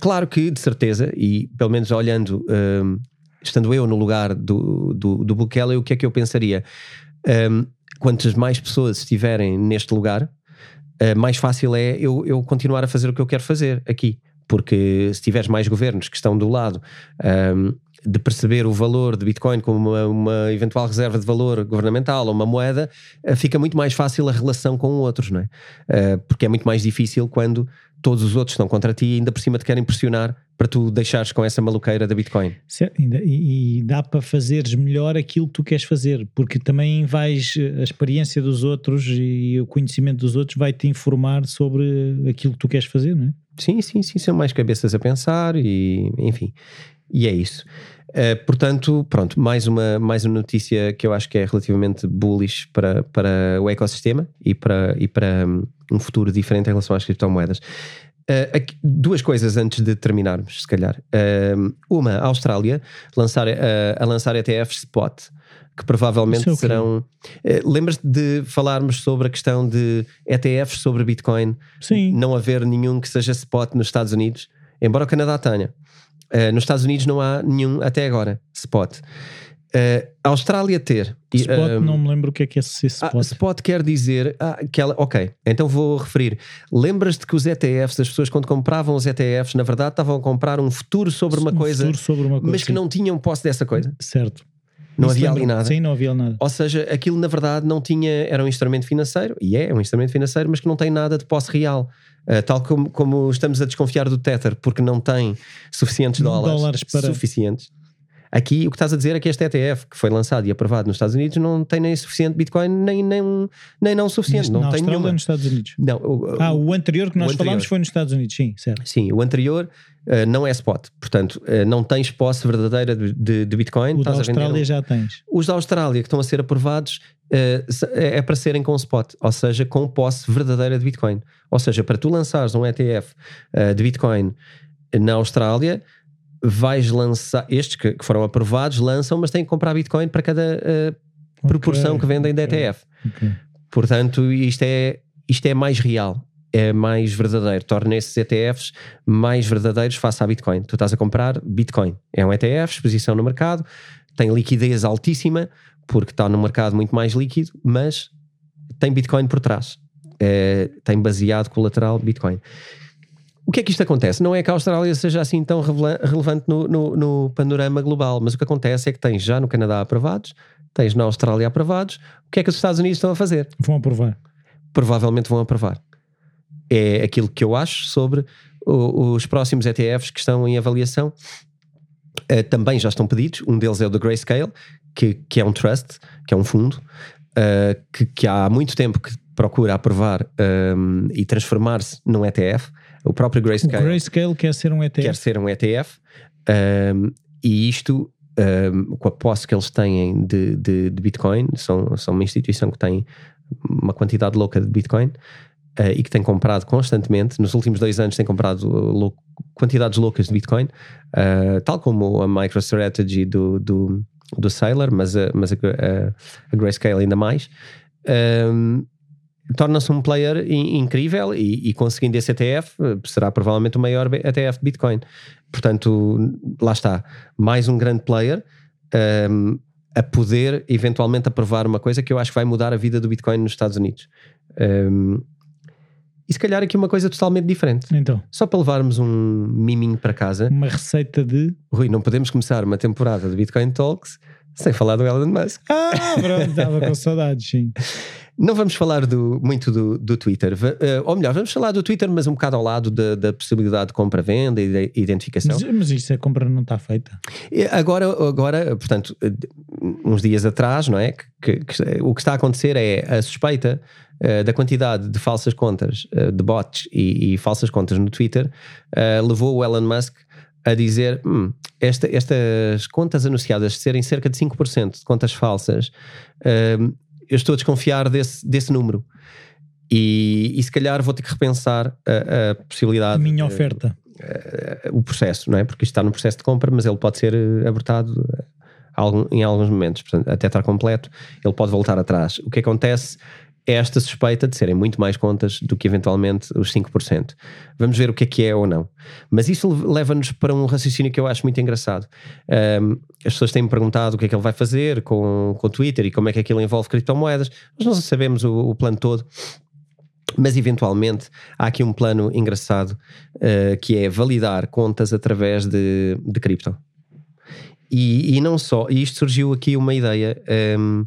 claro que, de certeza, e pelo menos olhando, estando eu no lugar do, do, do Bukele, o que é que eu pensaria? Um, quantas mais pessoas estiverem neste lugar, uh, mais fácil é eu, eu continuar a fazer o que eu quero fazer aqui. Porque se tiveres mais governos que estão do lado um, de perceber o valor de Bitcoin como uma, uma, eventual reserva de valor governamental ou uma moeda, uh, fica muito mais fácil a relação com outros, não é? Uh, porque é muito mais difícil quando todos os outros estão contra ti e ainda por cima te querem pressionar para tu deixares com essa maluqueira da Bitcoin. Certo, e, e, dá para fazeres melhor aquilo que tu queres fazer, porque também vais, a experiência dos outros e o conhecimento dos outros vai te informar sobre aquilo que tu queres fazer, não é? Sim, sim, sim, são mais cabeças a pensar e enfim, e é isso. Uh, portanto, pronto, mais uma, mais uma notícia que eu acho que é relativamente bullish para, para o ecossistema e para, e para um, um futuro diferente em relação às criptomoedas. Uh, aqui, duas coisas antes de terminarmos, se calhar. Uh, uma, a Austrália lançar, uh, a lançar ETFs spot, que provavelmente é serão. Lembras-te de falarmos sobre a questão de ETFs sobre Bitcoin? Sim. Não haver nenhum que seja spot nos Estados Unidos, embora o Canadá tenha. Nos Estados Unidos não há nenhum até agora spot. Uh, a Austrália ter. Spot, uh, não me lembro o que é que é esse spot. Ah, spot quer dizer ah, que ela. Ok, então vou referir. Lembras-te que os ETFs, as pessoas quando compravam os ETFs, na verdade estavam a comprar um futuro sobre uma, um coisa, futuro sobre uma coisa, mas que sim. não tinham posse dessa coisa? Certo. Não Isso havia ali nada. Sim, não havia nada. Ou seja, aquilo na verdade não tinha. Era um instrumento financeiro, e é um instrumento financeiro, mas que não tem nada de posse real. Uh, tal como, como estamos a desconfiar do Tether, porque não tem suficientes dólares, dólares para... suficientes Aqui o que estás a dizer é que este ETF que foi lançado e aprovado nos Estados Unidos não tem nem suficiente Bitcoin, nem, nem, nem não suficiente. Não na tem Austrália nenhuma. nos Estados Unidos? Não. O, ah, o anterior que nós falámos foi nos Estados Unidos, sim, certo. Sim, o anterior uh, não é spot. Portanto, uh, não tens posse verdadeira de, de, de Bitcoin. O da Austrália um... já tens. Os da Austrália que estão a ser aprovados uh, é para serem com spot, ou seja, com posse verdadeira de Bitcoin. Ou seja, para tu lançares um ETF de Bitcoin na Austrália vais lançar, estes que, que, foram aprovados, lançam, mas têm que comprar Bitcoin para cada proporção okay, que vendem okay, da ETF. Okay. Portanto, isto é, isto é mais real, é mais verdadeiro, torna esses ETFs mais verdadeiros face à Bitcoin. Tu estás a comprar Bitcoin, é um ETF, exposição no mercado, tem liquidez altíssima, porque está no mercado muito mais líquido, mas tem Bitcoin por trás. É, tem baseado colateral Bitcoin. O que é que isto acontece? Não é que a Austrália seja assim tão relevante no, no, no, panorama global, mas o que acontece é que tens já no Canadá aprovados, tens na Austrália aprovados. O que é que os Estados Unidos estão a fazer? Vão aprovar. Provavelmente vão aprovar. É aquilo que eu acho sobre o, os próximos ETFs que estão em avaliação. Uh, também já estão pedidos. Um deles é o do Grayscale, que, que é um trust, que é um fundo, uh, que, que, há muito tempo que procura aprovar um, e transformar-se num ETF o próprio Grayscale. O Grayscale quer ser um ETF. Quer ser um ETF. Um, e isto, um, com a posse que eles têm de, de, de, Bitcoin, são, são uma instituição que tem uma quantidade louca de Bitcoin uh, e que tem comprado constantemente. Nos últimos dois anos tem comprado lou quantidades loucas de Bitcoin, uh, tal como a MicroStrategy do, do, do Sailor, mas, a, mas a, a, a Grayscale ainda mais. Um, torna-se um player incrível e, e, conseguindo esse ETF eh, será provavelmente o maior ETF de Bitcoin. Portanto, lá está, mais um grande player um, ehm, a poder eventualmente aprovar uma coisa que eu acho que vai mudar a vida do Bitcoin nos Estados Unidos. Um, ehm, e se calhar aqui uma coisa totalmente diferente. Então. Só para levarmos um miminho para casa. Uma receita de. Rui, não podemos começar uma temporada de Bitcoin Talks sem falar do Elon Musk. Ah, pronto, estava com saudades, sim. Não vamos falar do, muito do, do Twitter, uh, ou melhor, vamos falar do Twitter, mas um bocado ao lado da, da possibilidade de compra-venda e de identificação. Mas, mas isso a compra não está feita. Agora, agora, portanto, uns dias atrás, não é? Que, que, que o que está a acontecer é a suspeita uh, da quantidade de falsas contas, uh, de bots e, e, falsas contas no Twitter, levou o Elon Musk a dizer hum, esta, estas contas anunciadas serem cerca de 5% de contas falsas, uh, eu estou a desconfiar desse, desse número. E, e se calhar vou ter que repensar a, a possibilidade. A minha oferta. O processo, não é? Porque isto está no processo de compra, mas ele pode ser abertado algum, em alguns momentos. Portanto, até estar completo, ele pode voltar atrás. O que acontece esta suspeita de serem muito mais contas do que eventualmente os 5%. Vamos ver o que é que é ou não. Mas isso leva-nos para um raciocínio que eu acho muito engraçado. Um, as pessoas têm-me perguntado o que é que ele vai fazer com, com o Twitter e como é que aquilo envolve criptomoedas. Nós não sabemos o, o plano todo. Mas eventualmente há aqui um plano engraçado uh, que é validar contas através de, de cripto. E, e não só, e isto surgiu aqui uma ideia. Um,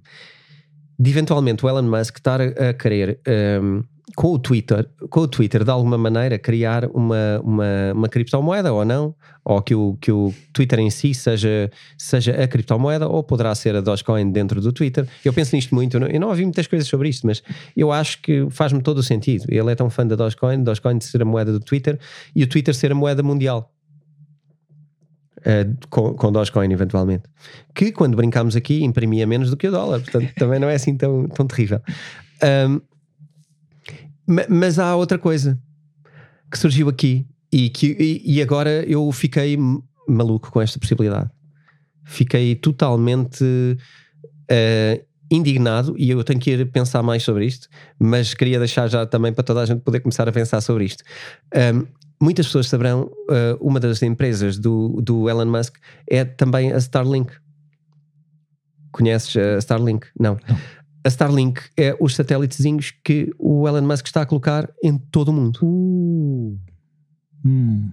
de eventualmente o Elon Musk estar a, querer um, com o Twitter, com o Twitter de alguma maneira criar uma, uma, uma criptomoeda ou não, ou que o, que o Twitter em si seja, seja a criptomoeda, ou poderá ser a Dogecoin dentro do Twitter. Eu penso nisto muito, eu não, eu não ouvi muitas coisas sobre isto, mas eu acho que faz-me todo o sentido. Ele é tão fã da Dogecoin, Dogecoin ser a moeda do Twitter e o Twitter ser a moeda mundial. Uh, com, com Dogecoin, eventualmente. Que quando brincámos aqui imprimia menos do que o dólar, portanto também não é assim tão, tão terrível. Um, mas há outra coisa que surgiu aqui e, que, e, e agora eu fiquei maluco com esta possibilidade. Fiquei totalmente uh, indignado e eu tenho que ir pensar mais sobre isto, mas queria deixar já também para toda a gente poder começar a pensar sobre isto. Um, muitas pessoas saberão, uh, uma das empresas do, do Elon Musk é também a Starlink. Conheces a Starlink? Não. Não. A Starlink é os satélitezinhos que o Elon Musk está a colocar em todo o mundo. Uh. Hum.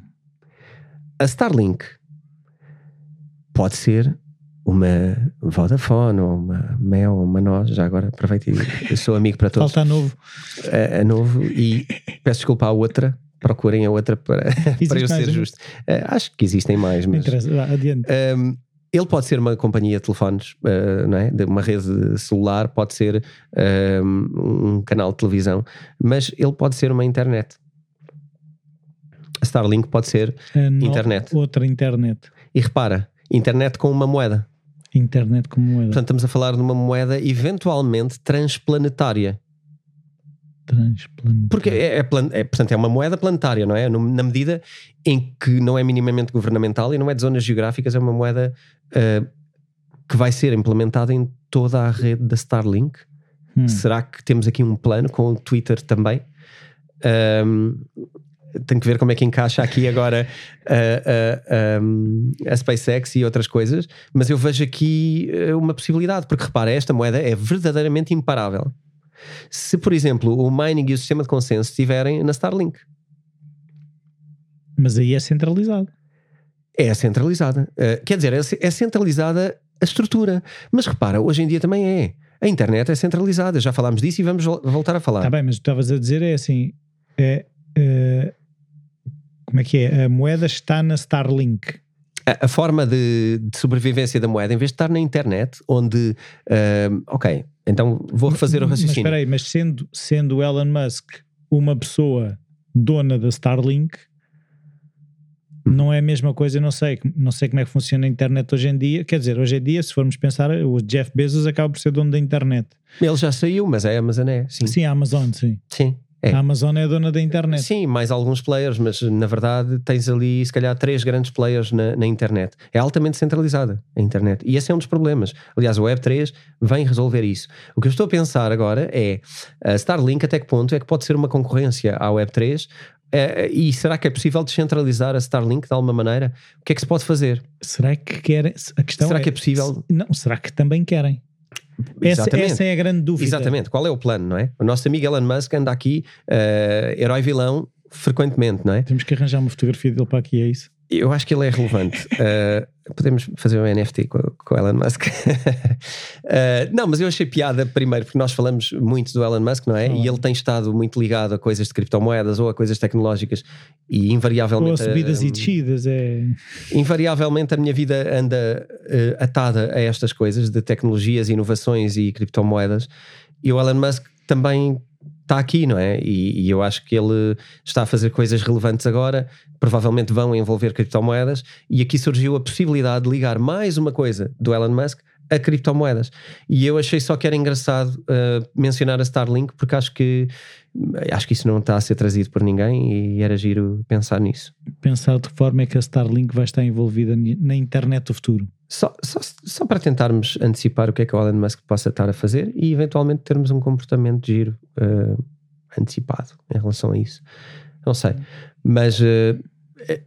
A Starlink pode ser uma Vodafone ou uma Mel ou uma Nós, já agora aproveito e sou amigo para todos. Falta a novo. A, a novo e peço desculpa à outra procurem a outra para, para eu ser justo. Uh, acho que existem mais, mas. Adiante. Um, ele pode ser uma companhia de telefones, uh, não é? de uma rede celular, pode ser um, um canal de televisão, mas ele pode ser uma internet. A Starlink pode ser internet. Outra internet. E repara, internet com uma moeda. Internet com moeda. Portanto, estamos a falar de uma moeda eventualmente transplanetária. Transplanetária. Porque é, é, plan, é, portanto, é uma moeda planetária, não é? Na medida em que não é minimamente governamental e não é de zonas geográficas, é uma moeda uh, que vai ser implementada em toda a rede da Starlink. Hum. Será que temos aqui um plano com o Twitter também? Um, tenho que ver como é que encaixa aqui agora a, a, a, a, SpaceX e outras coisas, mas eu vejo aqui eh, uma possibilidade, porque repara, esta moeda é verdadeiramente imparável. Se, por exemplo, o mining e o sistema de consenso estiverem na Starlink. Mas aí é centralizado. É centralizada. Uh, quer dizer, é, é centralizada a estrutura. Mas repara, hoje em dia também é. A internet é centralizada, já falámos disso e vamos voltar a falar. Está bem, mas o que estavas a dizer é assim: é, é, como é que é? A moeda está na Starlink. A, a forma de, de, sobrevivência da moeda, em vez de estar na internet, onde, uh, ok, então vou refazer o raciocínio. Mas espera aí, mas sendo, sendo Elon Musk uma pessoa dona da Starlink, não é a mesma coisa, não sei, não sei como é que funciona a internet hoje em dia. Quer dizer, hoje em dia, se formos pensar, o Jeff Bezos acaba por ser dono da internet. Ele já saiu, mas é a Amazon é, sim. Sim, a Amazon, sim. Sim. É. A Amazon é a dona da internet. Sim, mais alguns players, mas na verdade tens ali se calhar três grandes players na, na, internet. É altamente centralizada a internet. E esse é um dos problemas. Aliás, o Web3 vem resolver isso. O que eu estou a pensar agora é a Starlink até que ponto é que pode ser uma concorrência à Web3 é, e será que é possível descentralizar a Starlink de alguma maneira? O que é que se pode fazer? Será que querem? A questão será é, que é possível? Não, será que também querem? Essa, essa, é a grande dúvida. Exatamente. Qual é o plano, não é? O nosso amigo Elon Musk anda aqui, uh, herói vilão, frequentemente, não é? Temos que arranjar uma fotografia dele para aqui, é isso? Eu acho que ele é relevante. Uh, podemos fazer um NFT com, com o Elon Musk. uh, não, mas eu achei piada primeiro, porque nós falamos muito do Elon Musk, não é? Oh. E ele tem estado muito ligado a coisas de criptomoedas ou a coisas tecnológicas e invariavelmente. Ou a subidas uh, e descidas, é. Invariavelmente a minha vida anda atada a estas coisas de tecnologias, inovações e criptomoedas. E o Elon Musk também está aqui, não é? E, e, eu acho que ele está a fazer coisas relevantes agora, provavelmente vão envolver criptomoedas, e aqui surgiu a possibilidade de ligar mais uma coisa do Elon Musk a criptomoedas. E eu achei só que era engraçado uh, mencionar a Starlink, porque acho que acho que isso não está a ser trazido por ninguém e era giro pensar nisso. Pensar de que forma é que a Starlink vai estar envolvida na internet do futuro. Só, só, só, para tentarmos antecipar o que é que o Elon Musk possa estar a fazer e eventualmente termos um comportamento de giro uh, antecipado em relação a isso. Não sei. Mas uh,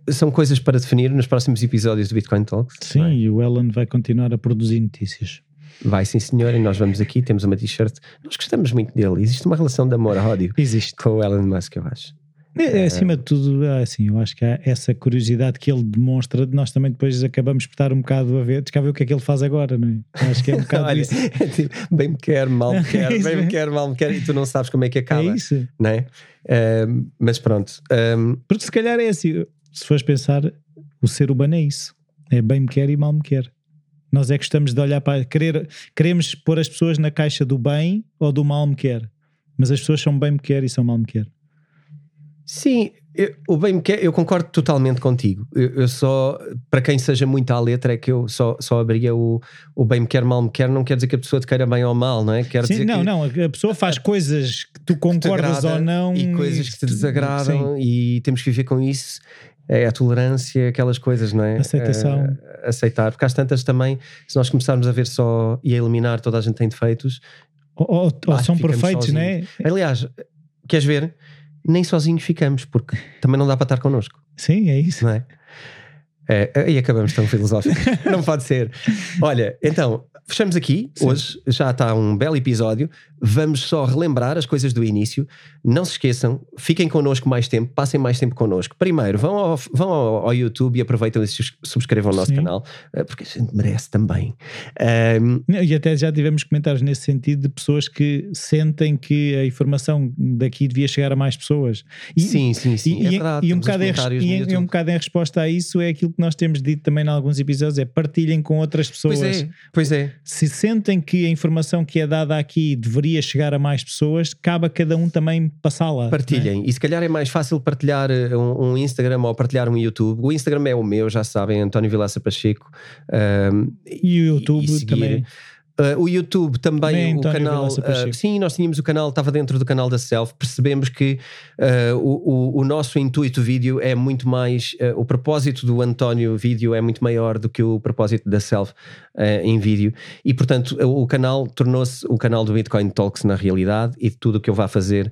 são coisas para definir nos próximos episódios do Bitcoin Talks. Sim, e o Elon vai continuar a produzir notícias. Vai sim, senhor, e nós vamos aqui, temos uma t-shirt. Nós gostamos muito dele. Existe uma relação de amor-ódio Existe. com o Elon Musk, eu acho. É, é, acima de tudo, é assim, eu acho que há essa curiosidade que ele demonstra, nós também depois acabamos por estar um bocado a ver, a ver o que é que ele faz agora, não é? Acho que é um bocado Olha, isso. É tipo, bem me quer, mal me quer, é bem me quer, mal me quer, e tu não sabes como é que acaba. É isso. Não é? Um, mas pronto. Um... Porque se calhar é assim, se fores pensar, o ser humano é isso. É bem me quer e mal me quer. Nós é que estamos de olhar para. Querer, queremos pôr as pessoas na caixa do bem ou do mal me quer. Mas as pessoas são bem me quer e são mal me quer. Sim, eu, o bem me quer, eu concordo totalmente contigo. Eu, eu, só, para quem seja muito à letra, é que eu só, só abria o, o bem me quer, mal me quer, não quer dizer que a pessoa te queira bem ou mal, não é? Quer Sim, dizer não, que, não, a pessoa faz coisas que tu concordas que ou não e coisas que te desagradam Sim. e temos que viver com isso. É a tolerância, aquelas coisas, não é? Aceitação. É, aceitar, porque às tantas também, se nós começarmos a ver só e a eliminar toda a gente tem defeitos, ou, ou, ou são perfeitos, não é? Aliás, queres ver? Nem sozinhos ficamos, porque também não dá para estar connosco. Sim, é isso. Não é? É, e acabamos tão filosóficos. não pode ser. Olha, então, fechamos aqui. Sim. Hoje já está um belo episódio. Vamos só relembrar as coisas do início. Não se esqueçam, fiquem connosco mais tempo, passem mais tempo connosco. Primeiro, vão ao, vão ao, ao YouTube e aproveitem e subscrevam o nosso Sim. canal, eh, porque a gente merece também. Um, e até já tivemos comentários nesse sentido de pessoas que sentem que a informação daqui devia chegar a mais pessoas. E, sim, sim, sim. E, é verdade, e, um bocado em, e, um bocado em resposta a isso é aquilo que nós temos dito também em alguns episódios: é partilhem com outras pessoas. Pois é, pois é. Se sentem que a informação que é dada aqui deveria chegar a mais pessoas, cabe a cada um também passá-la. Partilhem. É? E se calhar é mais fácil partilhar eh, um, um, Instagram ou partilhar um YouTube. O Instagram é o meu, já sabem, António Vilaça Pacheco. Um, e o YouTube e também. Uh, o YouTube também, o canal. Uh, sim, nós tínhamos o canal, estava dentro do canal da Self. Percebemos que uh, o, o, o, nosso intuito vídeo é muito mais. o propósito do António vídeo é muito maior do que o propósito da Self em vídeo. E, portanto, o, o canal tornou-se o canal do Bitcoin Talks na realidade e tudo o que eu vá fazer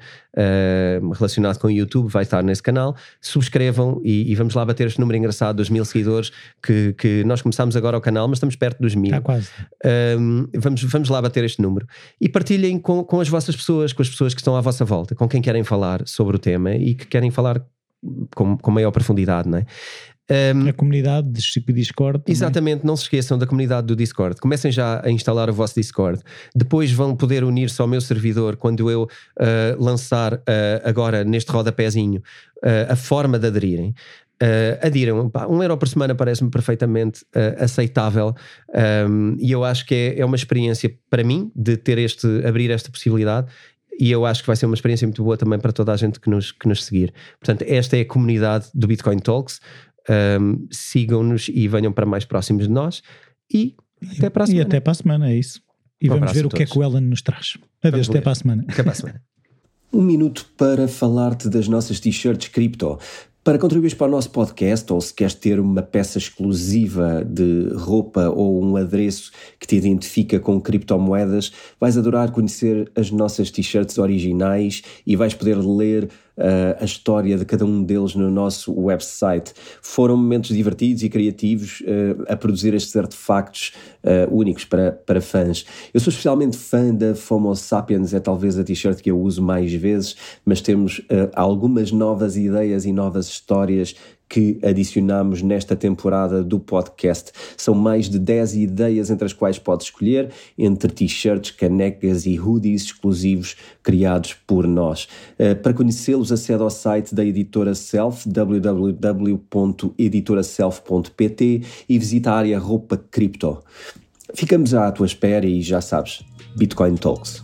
relacionado com o YouTube vai estar nesse canal. Subscrevam e, e, vamos lá bater este número engraçado dos mil seguidores que, que nós começámos agora o canal, mas estamos perto dos mil. Está quase. Um, vamos, vamos lá bater este número. E partilhem com, com as vossas pessoas, com as pessoas que estão à vossa volta, com quem querem falar sobre o tema e que querem falar com, com maior profundidade, não é? Um, a comunidade de Discord. Também. Exatamente, não se esqueçam da comunidade do Discord. Comecem já a instalar o vosso Discord. Depois vão poder unir-se ao meu servidor quando eu uh, lançar uh, agora neste rodapézinho uh, a forma de aderirem. Uh, adiram. um euro por semana parece-me perfeitamente uh, aceitável um, e eu acho que é, é uma experiência para mim de ter este, abrir esta possibilidade e eu acho que vai ser uma experiência muito boa também para toda a gente que nos, que nos seguir. Portanto, esta é a comunidade do Bitcoin Talks. Um, Sigam-nos e venham para mais próximos de nós e até para a semana. E até para a semana, é isso. E um vamos ver o que é que o Ellen nos traz. Adeus, até para a semana. Até para a semana. Um minuto para falar-te das nossas t-shirts cripto. Para contribuir para o nosso podcast, ou se queres ter uma peça exclusiva de roupa ou um adereço que te identifica com criptomoedas, vais adorar conhecer as nossas t-shirts originais e vais poder ler uh, a história de cada um deles no nosso website. Foram momentos divertidos e criativos uh, a produzir estes artefactos uh, únicos para, para fãs. Eu sou especialmente fã da FOMO Sapiens, é talvez a t-shirt que eu uso mais vezes, mas temos algumas novas ideias e novas histórias que adicionamos nesta temporada do podcast. São mais de 10 ideias entre as quais podes escolher, entre t-shirts, canecas e hoodies exclusivos criados por nós. Uh, para conhecê-los, acede ao site da editora Self, www.editoraself.pt e visita a área roupa cripto. Ficamos à tua espera e já sabes, Bitcoin Talks.